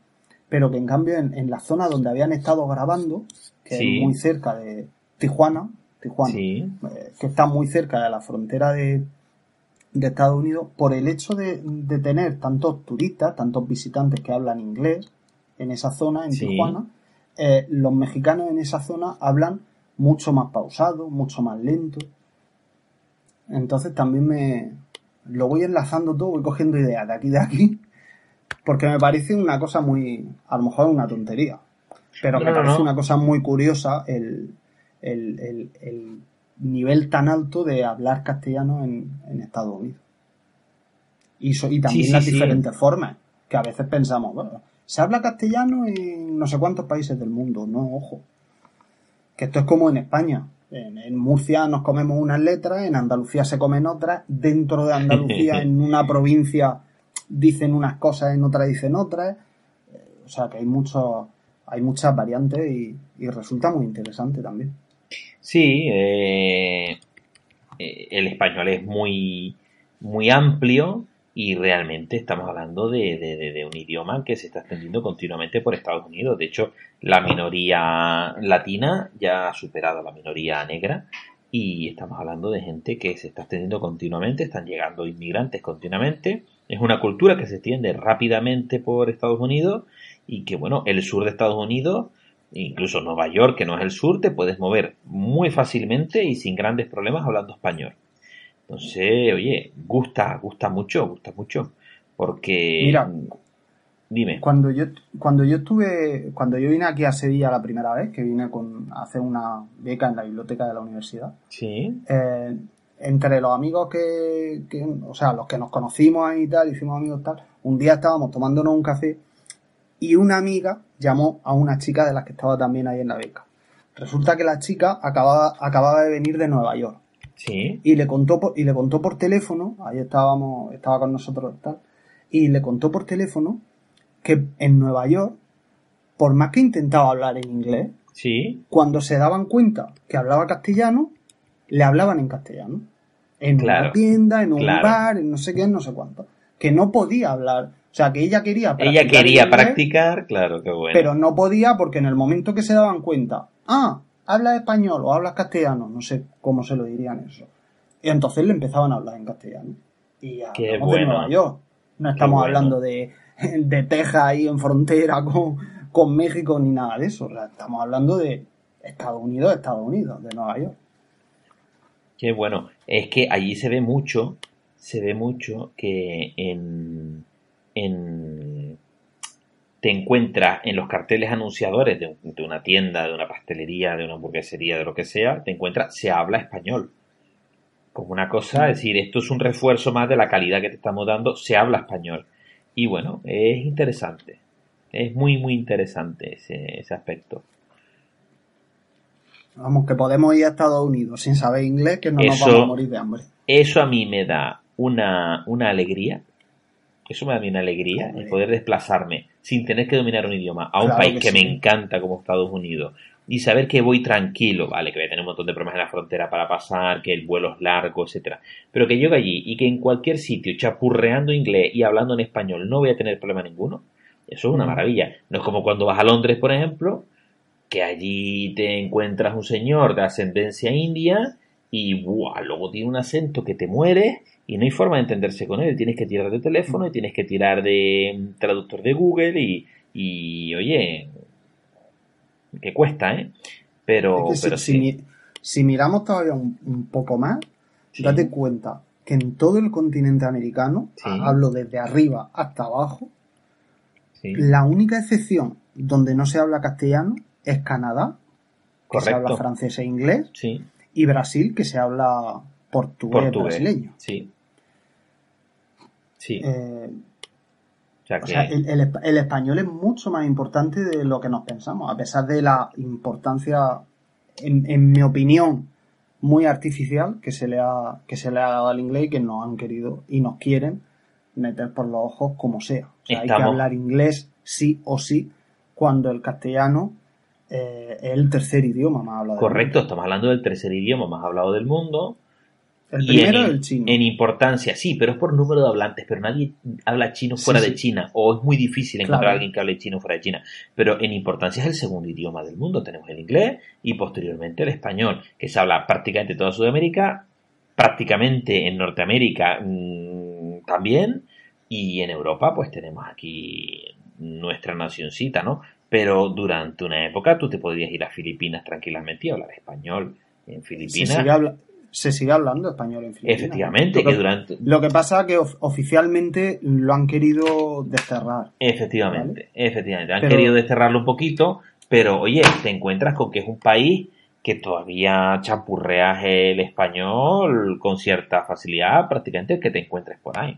S2: pero que en cambio en, en la zona donde habían estado grabando, que
S1: Sí.
S2: es muy cerca de Tijuana, Tijuana,
S1: Sí.
S2: eh, que está muy cerca de la frontera de, de Estados Unidos, por el hecho de, de tener tantos turistas, tantos visitantes que hablan inglés en esa zona, en
S1: Sí.
S2: Tijuana, eh, los mexicanos en esa zona hablan mucho más pausado, mucho más lento. Entonces también me lo voy enlazando todo, voy cogiendo ideas de aquí y de aquí, porque me parece una cosa muy, a lo mejor una tontería, pero
S1: No,
S2: me parece
S1: no.
S2: una cosa muy curiosa el, el, el- el nivel tan alto de hablar castellano en, en Estados Unidos. Y, so- y también
S1: Sí, sí,
S2: las
S1: sí.
S2: diferentes formas, que a veces pensamos, bueno, se habla castellano en no sé cuántos países del mundo, no, ojo. Que esto es como en España. En, en Murcia nos comemos unas letras, en Andalucía se comen otras, dentro de Andalucía, en una provincia dicen unas cosas, en otra dicen otras. Eh, O sea que hay mucho, hay muchas variantes y, y resulta muy interesante también.
S1: Sí, eh, eh, el español es muy, muy amplio y realmente estamos hablando de, de- de- un idioma que se está extendiendo continuamente por Estados Unidos. De hecho, la minoría latina ya ha superado a la minoría negra y estamos hablando de gente que se está extendiendo continuamente, están llegando inmigrantes continuamente. Es una cultura que se extiende rápidamente por Estados Unidos y que, bueno, el sur de Estados Unidos incluso Nueva York, que no es el sur, te puedes mover muy fácilmente y sin grandes problemas hablando español. Entonces, oye, gusta, gusta mucho, gusta mucho. Porque.
S2: Mira,
S1: dime.
S2: Cuando yo, cuando yo estuve, cuando yo vine aquí a Sevilla la primera vez, que vine con, a hacer una beca en la biblioteca de la universidad,
S1: Sí,
S2: eh, entre los amigos que, que- o sea, los que nos conocimos ahí y tal, hicimos amigos tal, un día estábamos tomándonos un café y una amiga llamó a una chica de las que estaba también ahí en la beca. Resulta que la chica acababa, acababa de venir de Nueva York
S1: sí,
S2: y le contó por, y le contó por teléfono, ahí estábamos, estaba con nosotros tal, y le contó por teléfono que en Nueva York, por más que intentaba hablar en inglés,
S1: sí,
S2: cuando se daban cuenta que hablaba castellano, le hablaban en castellano. En
S1: Claro,
S2: una tienda, en un
S1: claro.
S2: bar, en no sé qué, en no sé cuánto. Que no podía hablar. O sea, que ella quería
S1: Ella
S2: practicar
S1: quería
S2: inglés,
S1: practicar, claro, qué bueno.
S2: pero no podía porque en el momento que se daban cuenta, ah, ¿hablas español o hablas castellano? No sé cómo se lo dirían eso. Y entonces le empezaban a hablar en castellano. Y
S1: Qué
S2: hablamos de
S1: bueno.
S2: Nueva York. No estamos
S1: bueno.
S2: hablando de, de Texas ahí en frontera con, con México ni nada de eso. O sea, estamos hablando de Estados Unidos, Estados Unidos, de Nueva York.
S1: Qué bueno. Es que allí se ve mucho, se ve mucho que en, en te encuentras en los carteles anunciadores de, un- de una tienda, de una pastelería, de una hamburguesería, de lo que sea, te encuentras, se habla español. Como una cosa, es decir, esto es un refuerzo más de la calidad que te estamos dando, se habla español. Y bueno, es interesante. Es muy, muy interesante ese, ese aspecto.
S2: Vamos, que podemos ir a Estados Unidos sin saber inglés, que no nos
S1: Eso-
S2: vamos a morir de hambre.
S1: Eso a mí me da una, una alegría. Eso me da a mí una alegría,
S2: Hombre.
S1: el poder desplazarme sin tener que dominar un idioma a un
S2: Claro
S1: país
S2: que
S1: que,
S2: sí.
S1: me encanta como Estados Unidos y saber que voy tranquilo, vale, que voy a tener un montón de problemas en la frontera para pasar, que el vuelo es largo, etcétera, pero que llego allí y que en cualquier sitio chapurreando inglés y hablando en español no voy a tener problema ninguno, eso es una
S2: Mm.
S1: maravilla. No es como cuando vas a Londres, por ejemplo, que allí te encuentras un señor de ascendencia india y ¡buah! luego tiene un acento que te muere y no hay forma de entenderse con él. Tienes que tirar de teléfono y tienes que tirar de mm, traductor de Google y, y oye, que cuesta, ¿eh? Pero,
S2: Es que si-
S1: pero
S2: si,
S1: sí.
S2: si miramos todavía un, un poco más,
S1: Sí.
S2: date cuenta que en todo el continente americano,
S1: Sí.
S2: hablo desde arriba hasta abajo, la única excepción donde no se habla castellano es Canadá, que se habla francés e inglés,
S1: Sí,
S2: y Brasil, que se habla portugués,
S1: portugués.
S2: brasileño.
S1: Sí. Sí.
S2: Eh,
S1: o sea
S2: o
S1: que
S2: sea, el, el el español es mucho más importante de lo que nos pensamos, a pesar de la importancia, en, en mi opinión, muy artificial que se le ha que se le ha dado al inglés y que nos han querido y nos quieren meter por los ojos como sea. O sea, hay que hablar inglés sí o sí cuando el castellano eh, es el tercer idioma más hablado. del
S1: correcto, estamos hablando del tercer idioma más hablado del mundo.
S2: El primero
S1: en,
S2: el chino.
S1: en importancia, sí, pero es por número de hablantes, pero nadie habla chino fuera
S2: Sí,
S1: de
S2: sí.
S1: China, o es muy difícil encontrar
S2: Claro.
S1: a alguien que hable chino fuera de China, pero en importancia es el segundo idioma del mundo, tenemos el inglés y posteriormente el español, que se habla prácticamente en toda Sudamérica, prácticamente en Norteamérica mm, también, y en Europa pues tenemos aquí nuestra nacioncita, ¿no? Pero durante una época tú te podrías ir a Filipinas tranquilamente y hablar español en
S2: se,
S1: Filipinas.
S2: sigue habla- se sigue hablando español en Filipinas.
S1: Efectivamente,
S2: Lo
S1: que durante,
S2: Lo que pasa es que of- oficialmente lo han querido desterrar.
S1: Efectivamente, efectivamente. Han
S2: Pero-
S1: querido desterrarlo un poquito, pero oye, te encuentras con que es un país que todavía champurreas el español con cierta facilidad, prácticamente el que te encuentres por ahí.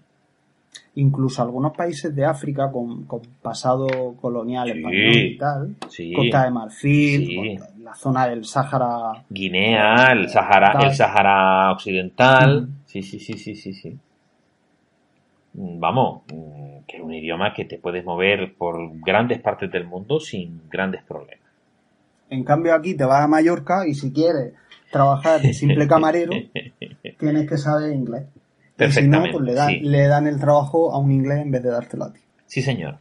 S2: Incluso algunos países de África con, con pasado colonial
S1: Sí.
S2: español y tal.
S1: Sí.
S2: Costa de Marfil,
S1: Sí.
S2: la zona del Sáhara.
S1: Guinea, el Sahara,
S2: Tal.
S1: el Sahara occidental.
S2: Mm.
S1: Sí, sí, sí, sí, sí, sí. Mm, Vamos, mm, que es un idioma que te puedes mover por grandes partes del mundo sin grandes problemas.
S2: En cambio aquí te vas a Mallorca y si quieres trabajar de simple camarero, tienes que saber inglés. Y si no,
S1: Perfectamente.
S2: pues le dan,
S1: sí.
S2: le dan el trabajo a un inglés en vez de dártelo a ti.
S1: sí, señor.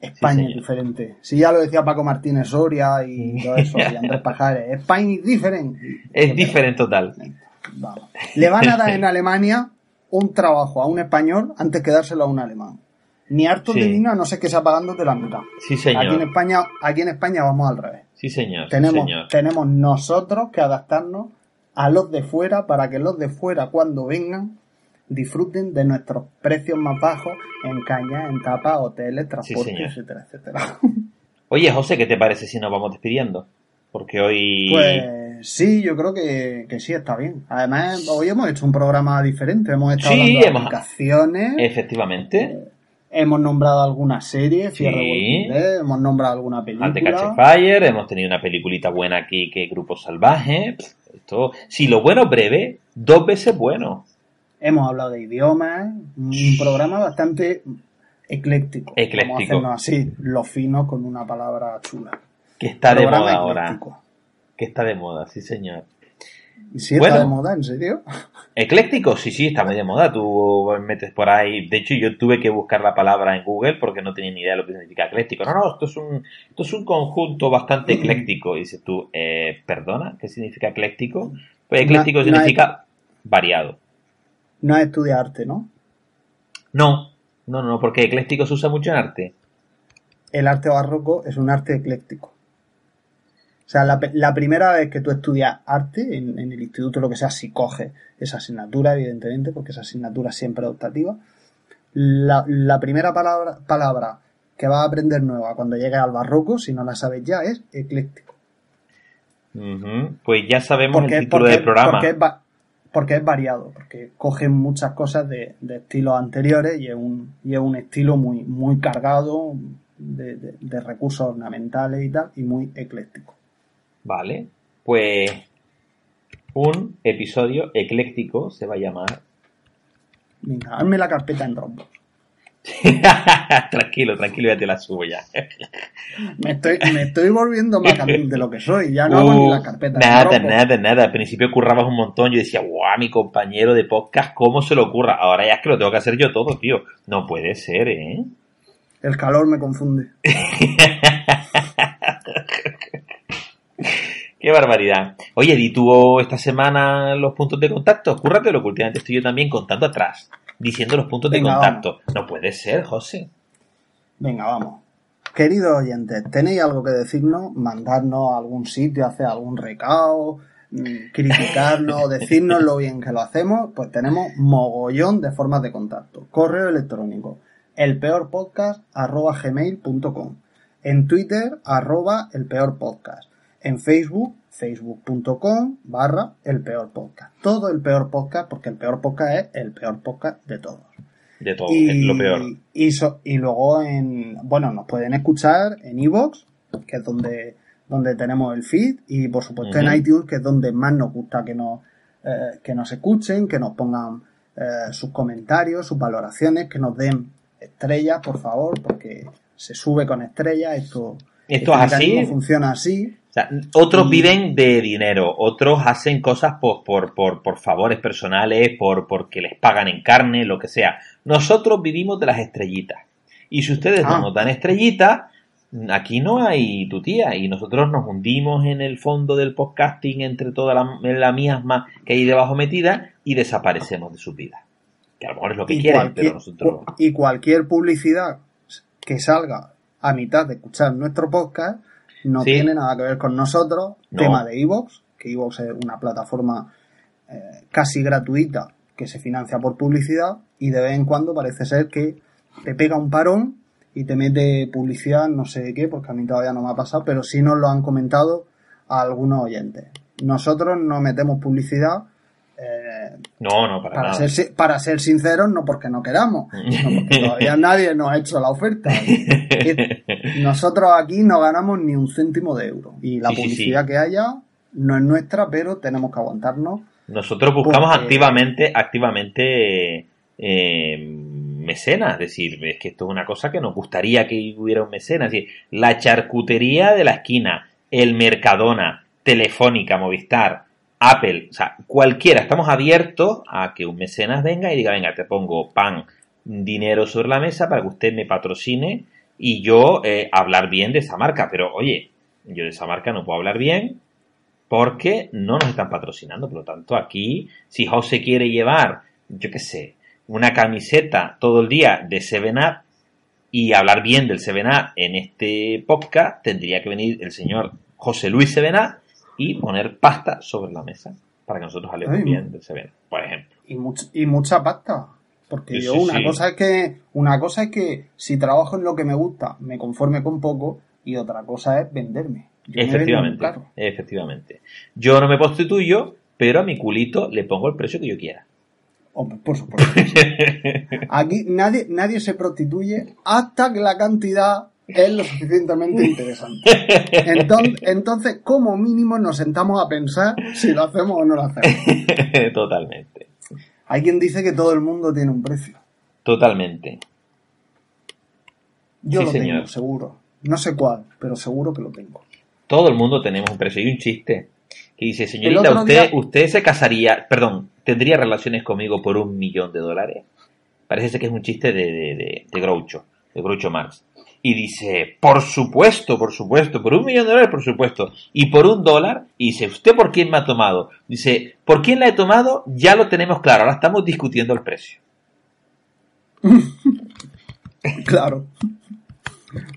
S2: España es diferente. Si ya lo decía Paco Martínez Soria y todo eso, y Andrés Pajares, España es diferente.
S1: Es diferente total.
S2: Vamos. Le van a dar en Alemania un trabajo a un español antes que dárselo a un alemán. Ni harto
S1: Sí.
S2: de vino a no ser que sea pagándote la mitad.
S1: Sí, señor.
S2: Aquí en España, aquí en España vamos al revés.
S1: Sí, señor. sí,
S2: Tenemos,
S1: señor.
S2: tenemos nosotros que adaptarnos a los de fuera para que los de fuera cuando vengan disfruten de nuestros precios más bajos en cañas, en tapas, hoteles, transporte, etcétera, etcétera.
S1: Oye, José, ¿qué te parece si nos vamos despidiendo? Porque hoy...
S2: Pues sí, yo creo que, que sí está bien. Además, hoy hemos hecho un programa diferente. Hemos estado
S1: Sí,
S2: hablando de
S1: hemos-
S2: aplicaciones,
S1: Efectivamente.
S2: hemos nombrado algunas series,
S1: Sí.
S2: Dead, hemos nombrado alguna
S1: Ante
S2: película.
S1: Catch Fire, hemos tenido una peliculita buena aquí que Grupo Salvaje. Esto, si lo bueno breve, dos veces bueno.
S2: Hemos hablado de idiomas, un programa bastante ecléctico.
S1: Ecléctico.
S2: Vamos a hacernos así, lo fino con una palabra chula.
S1: Que está de moda ahora. Que está de moda, sí, señor.
S2: ¿Y si está
S1: Bueno.
S2: de moda, en serio?
S1: Ecléctico, sí, sí, está muy de moda. Tú metes por ahí. De hecho, yo tuve que buscar la palabra en Google porque no tenía ni idea de lo que significa ecléctico. No, no, esto es un, esto es un conjunto bastante ecléctico. Y dices tú, eh, ¿perdona? ¿Qué significa ecléctico? Pues ecléctico significa variado.
S2: No es estudiar arte, ¿no?
S1: No, no, no, porque ecléctico se usa mucho en arte.
S2: El arte barroco es un arte ecléctico. O sea, la, primera vez que tú estudias arte en, el instituto, lo que sea, si coges esa asignatura, evidentemente, porque esa asignatura siempre es optativa, la, primera palabra, palabra que vas a aprender nueva cuando llegues al barroco, si no la sabes ya, es ecléctico.
S1: Pues ya sabemos el título del programa.
S2: Porque es, porque es, variado, porque cogen muchas cosas de, estilos anteriores y es un, y es un estilo muy, muy cargado de, de recursos ornamentales y tal, y muy ecléctico.
S1: Vale, pues un episodio ecléctico se va a llamar.
S2: Venga, hazme la carpeta en Dropbox.
S1: tranquilo, tranquilo, ya te la subo ya.
S2: me, estoy, me estoy volviendo más de lo que soy, ya no hago ni la carpeta.
S1: Nada, nada, nada. Al principio currabas un montón. Yo decía, guau, mi compañero de podcast, ¿cómo se lo ocurra? Ahora ya es que lo tengo que hacer yo todo, tío. No puede ser, ¿eh?
S2: El calor me confunde.
S1: Qué barbaridad. Oye, di tú esta semana los puntos de contacto. Cúrrate lo que últimamente estoy yo también contando atrás, diciendo los puntos de contacto. No puede ser, José.
S2: Venga, vamos. Queridos oyentes, ¿tenéis algo que decirnos? Mandarnos a algún sitio, hacer algún recao, mm, criticarnos, decirnos lo bien que lo hacemos, pues tenemos mogollón de formas de contacto. Correo electrónico, elpeorpodcast.gmail.com En Twitter, arroba elpeorpodcast en Facebook, facebook.com barra el peor podcast. Todo el peor podcast, porque el peor podcast es el peor podcast de todos.
S1: De todo, es lo peor.
S2: Y, y luego en, bueno, nos pueden escuchar en iVoox, que es donde, donde tenemos el feed, y por supuesto en iTunes, que es donde más nos gusta que nos, eh, que nos escuchen, que nos pongan eh, sus comentarios, sus valoraciones, que nos den estrellas, por favor, porque se sube con estrellas, esto,
S1: esto es este así.
S2: funciona así
S1: otros viven de dinero, otros hacen cosas por, por, por, por, favores personales, por porque les pagan en carne, lo que sea. Nosotros vivimos de las estrellitas. Y si ustedes no nos dan estrellitas, aquí no hay tu tía. Y nosotros nos hundimos en el fondo del podcasting entre toda la, la miasma que hay debajo metida y desaparecemos de su vida. Que a lo mejor es lo que quieren, pero nosotros.
S2: Y cualquier publicidad que salga a mitad de escuchar nuestro podcast no tiene nada que ver con nosotros. Tema de Evox, que Evox es una plataforma eh, casi gratuita que se financia por publicidad y de vez en cuando parece ser que te pega un parón y te mete publicidad, no sé de qué, porque a mí todavía no me ha pasado, pero sí nos lo han comentado a algunos oyentes. Nosotros no metemos publicidad
S1: eh, no, no,
S2: para, Ser, para ser sinceros, no porque no queramos, sino porque todavía nadie nos ha hecho la oferta. Nosotros aquí no ganamos ni un céntimo de euro. Y la publicidad que haya no es nuestra, pero tenemos que aguantarnos.
S1: Nosotros buscamos activamente, activamente eh, mecenas, es decir, es que esto es una cosa que nos gustaría que hubiera un mecenas, es decir, la charcutería de la esquina, el Mercadona, Telefónica, Movistar, Apple, o sea, cualquiera, estamos abiertos a que un mecenas venga y diga, venga, te pongo pan, dinero sobre la mesa para que usted me patrocine y yo eh, hablar bien de esa marca. Pero oye, yo de esa marca no puedo hablar bien porque no nos están patrocinando. Por lo tanto, aquí, si José quiere llevar, yo qué sé, una camiseta todo el día de Seven Up y hablar bien del Seven Up en este podcast, tendría que venir el señor José Luis Seven Up y poner pasta sobre la mesa para que nosotros hablemos bien del Seven, por ejemplo.
S2: Y, y mucha pasta. Porque yo una cosa es que una cosa es que si trabajo en lo que me gusta, me conforme con poco y otra cosa es venderme.
S1: efectivamente, efectivamente. Yo no me prostituyo, pero a mi culito le pongo el precio que yo quiera.
S2: Hombre, por supuesto. Aquí nadie, nadie se prostituye hasta que la cantidad es lo suficientemente interesante. Entonces, entonces, como mínimo, nos sentamos a pensar si lo hacemos o no lo hacemos.
S1: Totalmente.
S2: Hay quien dice que todo el mundo tiene un precio.
S1: Totalmente.
S2: Yo lo tengo, seguro. No sé cuál, pero seguro que lo tengo.
S1: Todo el mundo tenemos un precio y un chiste. Que dice, señorita, usted, usted se casaría, perdón, tendría relaciones conmigo por un millón de dólares. Parece que es un chiste de, de, de, Groucho, de Groucho Marx. Y dice, por supuesto, por supuesto, por un millón de dólares, por supuesto. Y por un dólar, y dice, ¿usted por quién me ha tomado? Dice, ¿por quién la he tomado? Ya lo tenemos claro, ahora estamos discutiendo el precio.
S2: claro.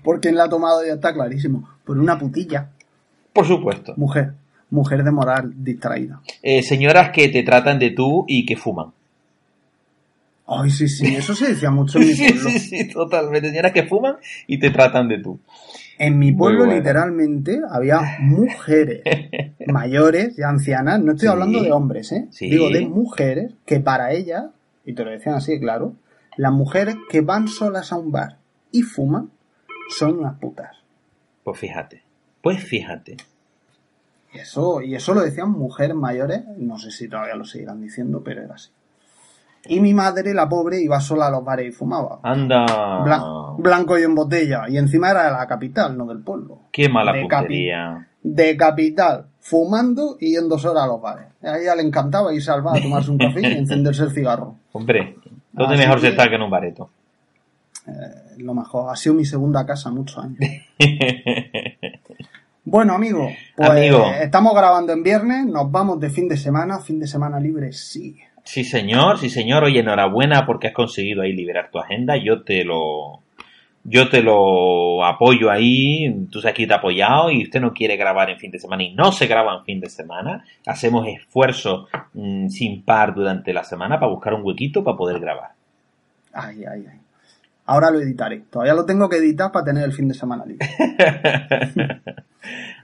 S2: ¿Por quién la ha tomado? Ya está clarísimo. Por una putilla.
S1: Por supuesto.
S2: Mujer. Mujer de moral distraída.
S1: Eh, señoras que te tratan de tú y que fuman.
S2: Ay, sí, sí, eso se decía mucho en mi pueblo.
S1: sí, sí, totalmente. Señoras que fuman y te tratan de tú.
S2: En mi pueblo, literalmente, había mujeres mayores y ancianas, no estoy hablando de hombres, ¿eh? Digo de mujeres que para ellas, y te lo decían así, claro, las mujeres que van solas a un bar y fuman son unas putas.
S1: Pues fíjate, pues fíjate.
S2: Y eso, y eso lo decían mujeres mayores, no sé si todavía lo seguirán diciendo, pero era así. Y mi madre, la pobre, iba sola a los bares y fumaba.
S1: Anda.
S2: blanco y en botella. Y encima era de la capital, no del pueblo.
S1: Qué mala de
S2: de capital, fumando y yendo sola a los bares. A ella le encantaba ir al bar a tomarse un café y encenderse el cigarro.
S1: Hombre, ¿dónde mejor se está que en un bareto?
S2: Eh, lo mejor. Ha sido mi segunda casa muchos años. bueno, amigo, pues amigo. estamos grabando en viernes, nos vamos de fin de semana, fin de semana libre, sí.
S1: Sí, señor, sí, señor. Oye, enhorabuena porque has conseguido ahí liberar tu agenda. Yo te lo, yo te lo apoyo ahí. Tú sabes que te he apoyado y usted no quiere grabar en fin de semana y no se graba en fin de semana. Hacemos esfuerzo mm, sin par durante la semana para buscar un huequito para poder grabar.
S2: Ay, ay, ay. Ahora lo editaré. Todavía lo tengo que editar para tener el fin de semana libre.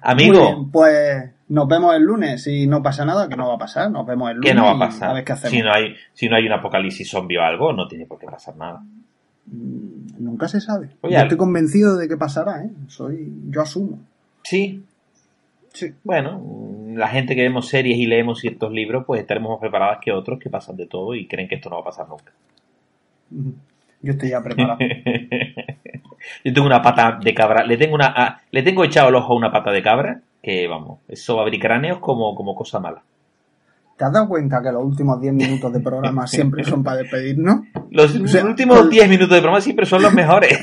S1: Amigo.
S2: pues nos vemos el lunes. Si no pasa nada, que no va a pasar. Nos vemos el lunes.
S1: ¿Qué no va a pasar? A ver qué hacemos. Si no hay, si no hay un apocalipsis zombie o algo, no tiene por qué pasar nada.
S2: Mm, nunca se sabe. yo estoy convencido de que pasará, ¿eh? Soy, yo asumo.
S1: Sí. Sí. Bueno, la gente que vemos series y leemos ciertos libros, pues estaremos más preparados que otros que pasan de todo y creen que esto no va a pasar nunca.
S2: Yo estoy ya preparado.
S1: Yo tengo una pata de cabra. Le tengo una, ah, le tengo echado el ojo a una pata de cabra que, vamos, eso abrir cráneos como, como cosa mala.
S2: ¿Te has dado cuenta que los últimos 10 minutos de programa siempre son para despedirnos?
S1: Los, últimos 10 minutos de programa siempre son los mejores.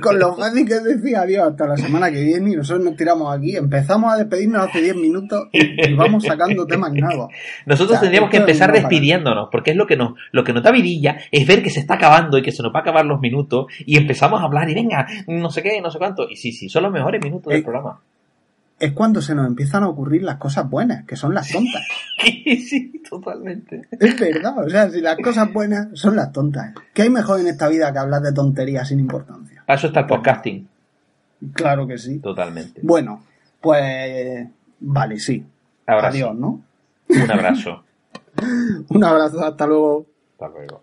S2: con, lo fácil que decía adiós hasta la semana que viene y nosotros nos tiramos aquí, empezamos a despedirnos hace 10 minutos y, vamos sacando temas nuevos.
S1: Nosotros tendríamos que empezar despidiéndonos, porque es lo que nos, lo que nos da vidilla, es ver que se está acabando y que se nos va a acabar los minutos y empezamos a hablar y venga, no sé qué, no sé cuánto. Y sí, sí, son los mejores minutos del eh, programa
S2: es cuando se nos empiezan a ocurrir las cosas buenas, que son las tontas.
S1: Sí, sí, totalmente.
S2: Es verdad, o sea, si las cosas buenas son las tontas. ¿Qué hay mejor en esta vida que hablar de tonterías sin importancia?
S1: Para eso está el podcasting.
S2: Claro que sí.
S1: Totalmente.
S2: Bueno, pues vale, sí. Adiós, ¿no?
S1: Un abrazo.
S2: Un abrazo, hasta luego.
S1: Hasta luego.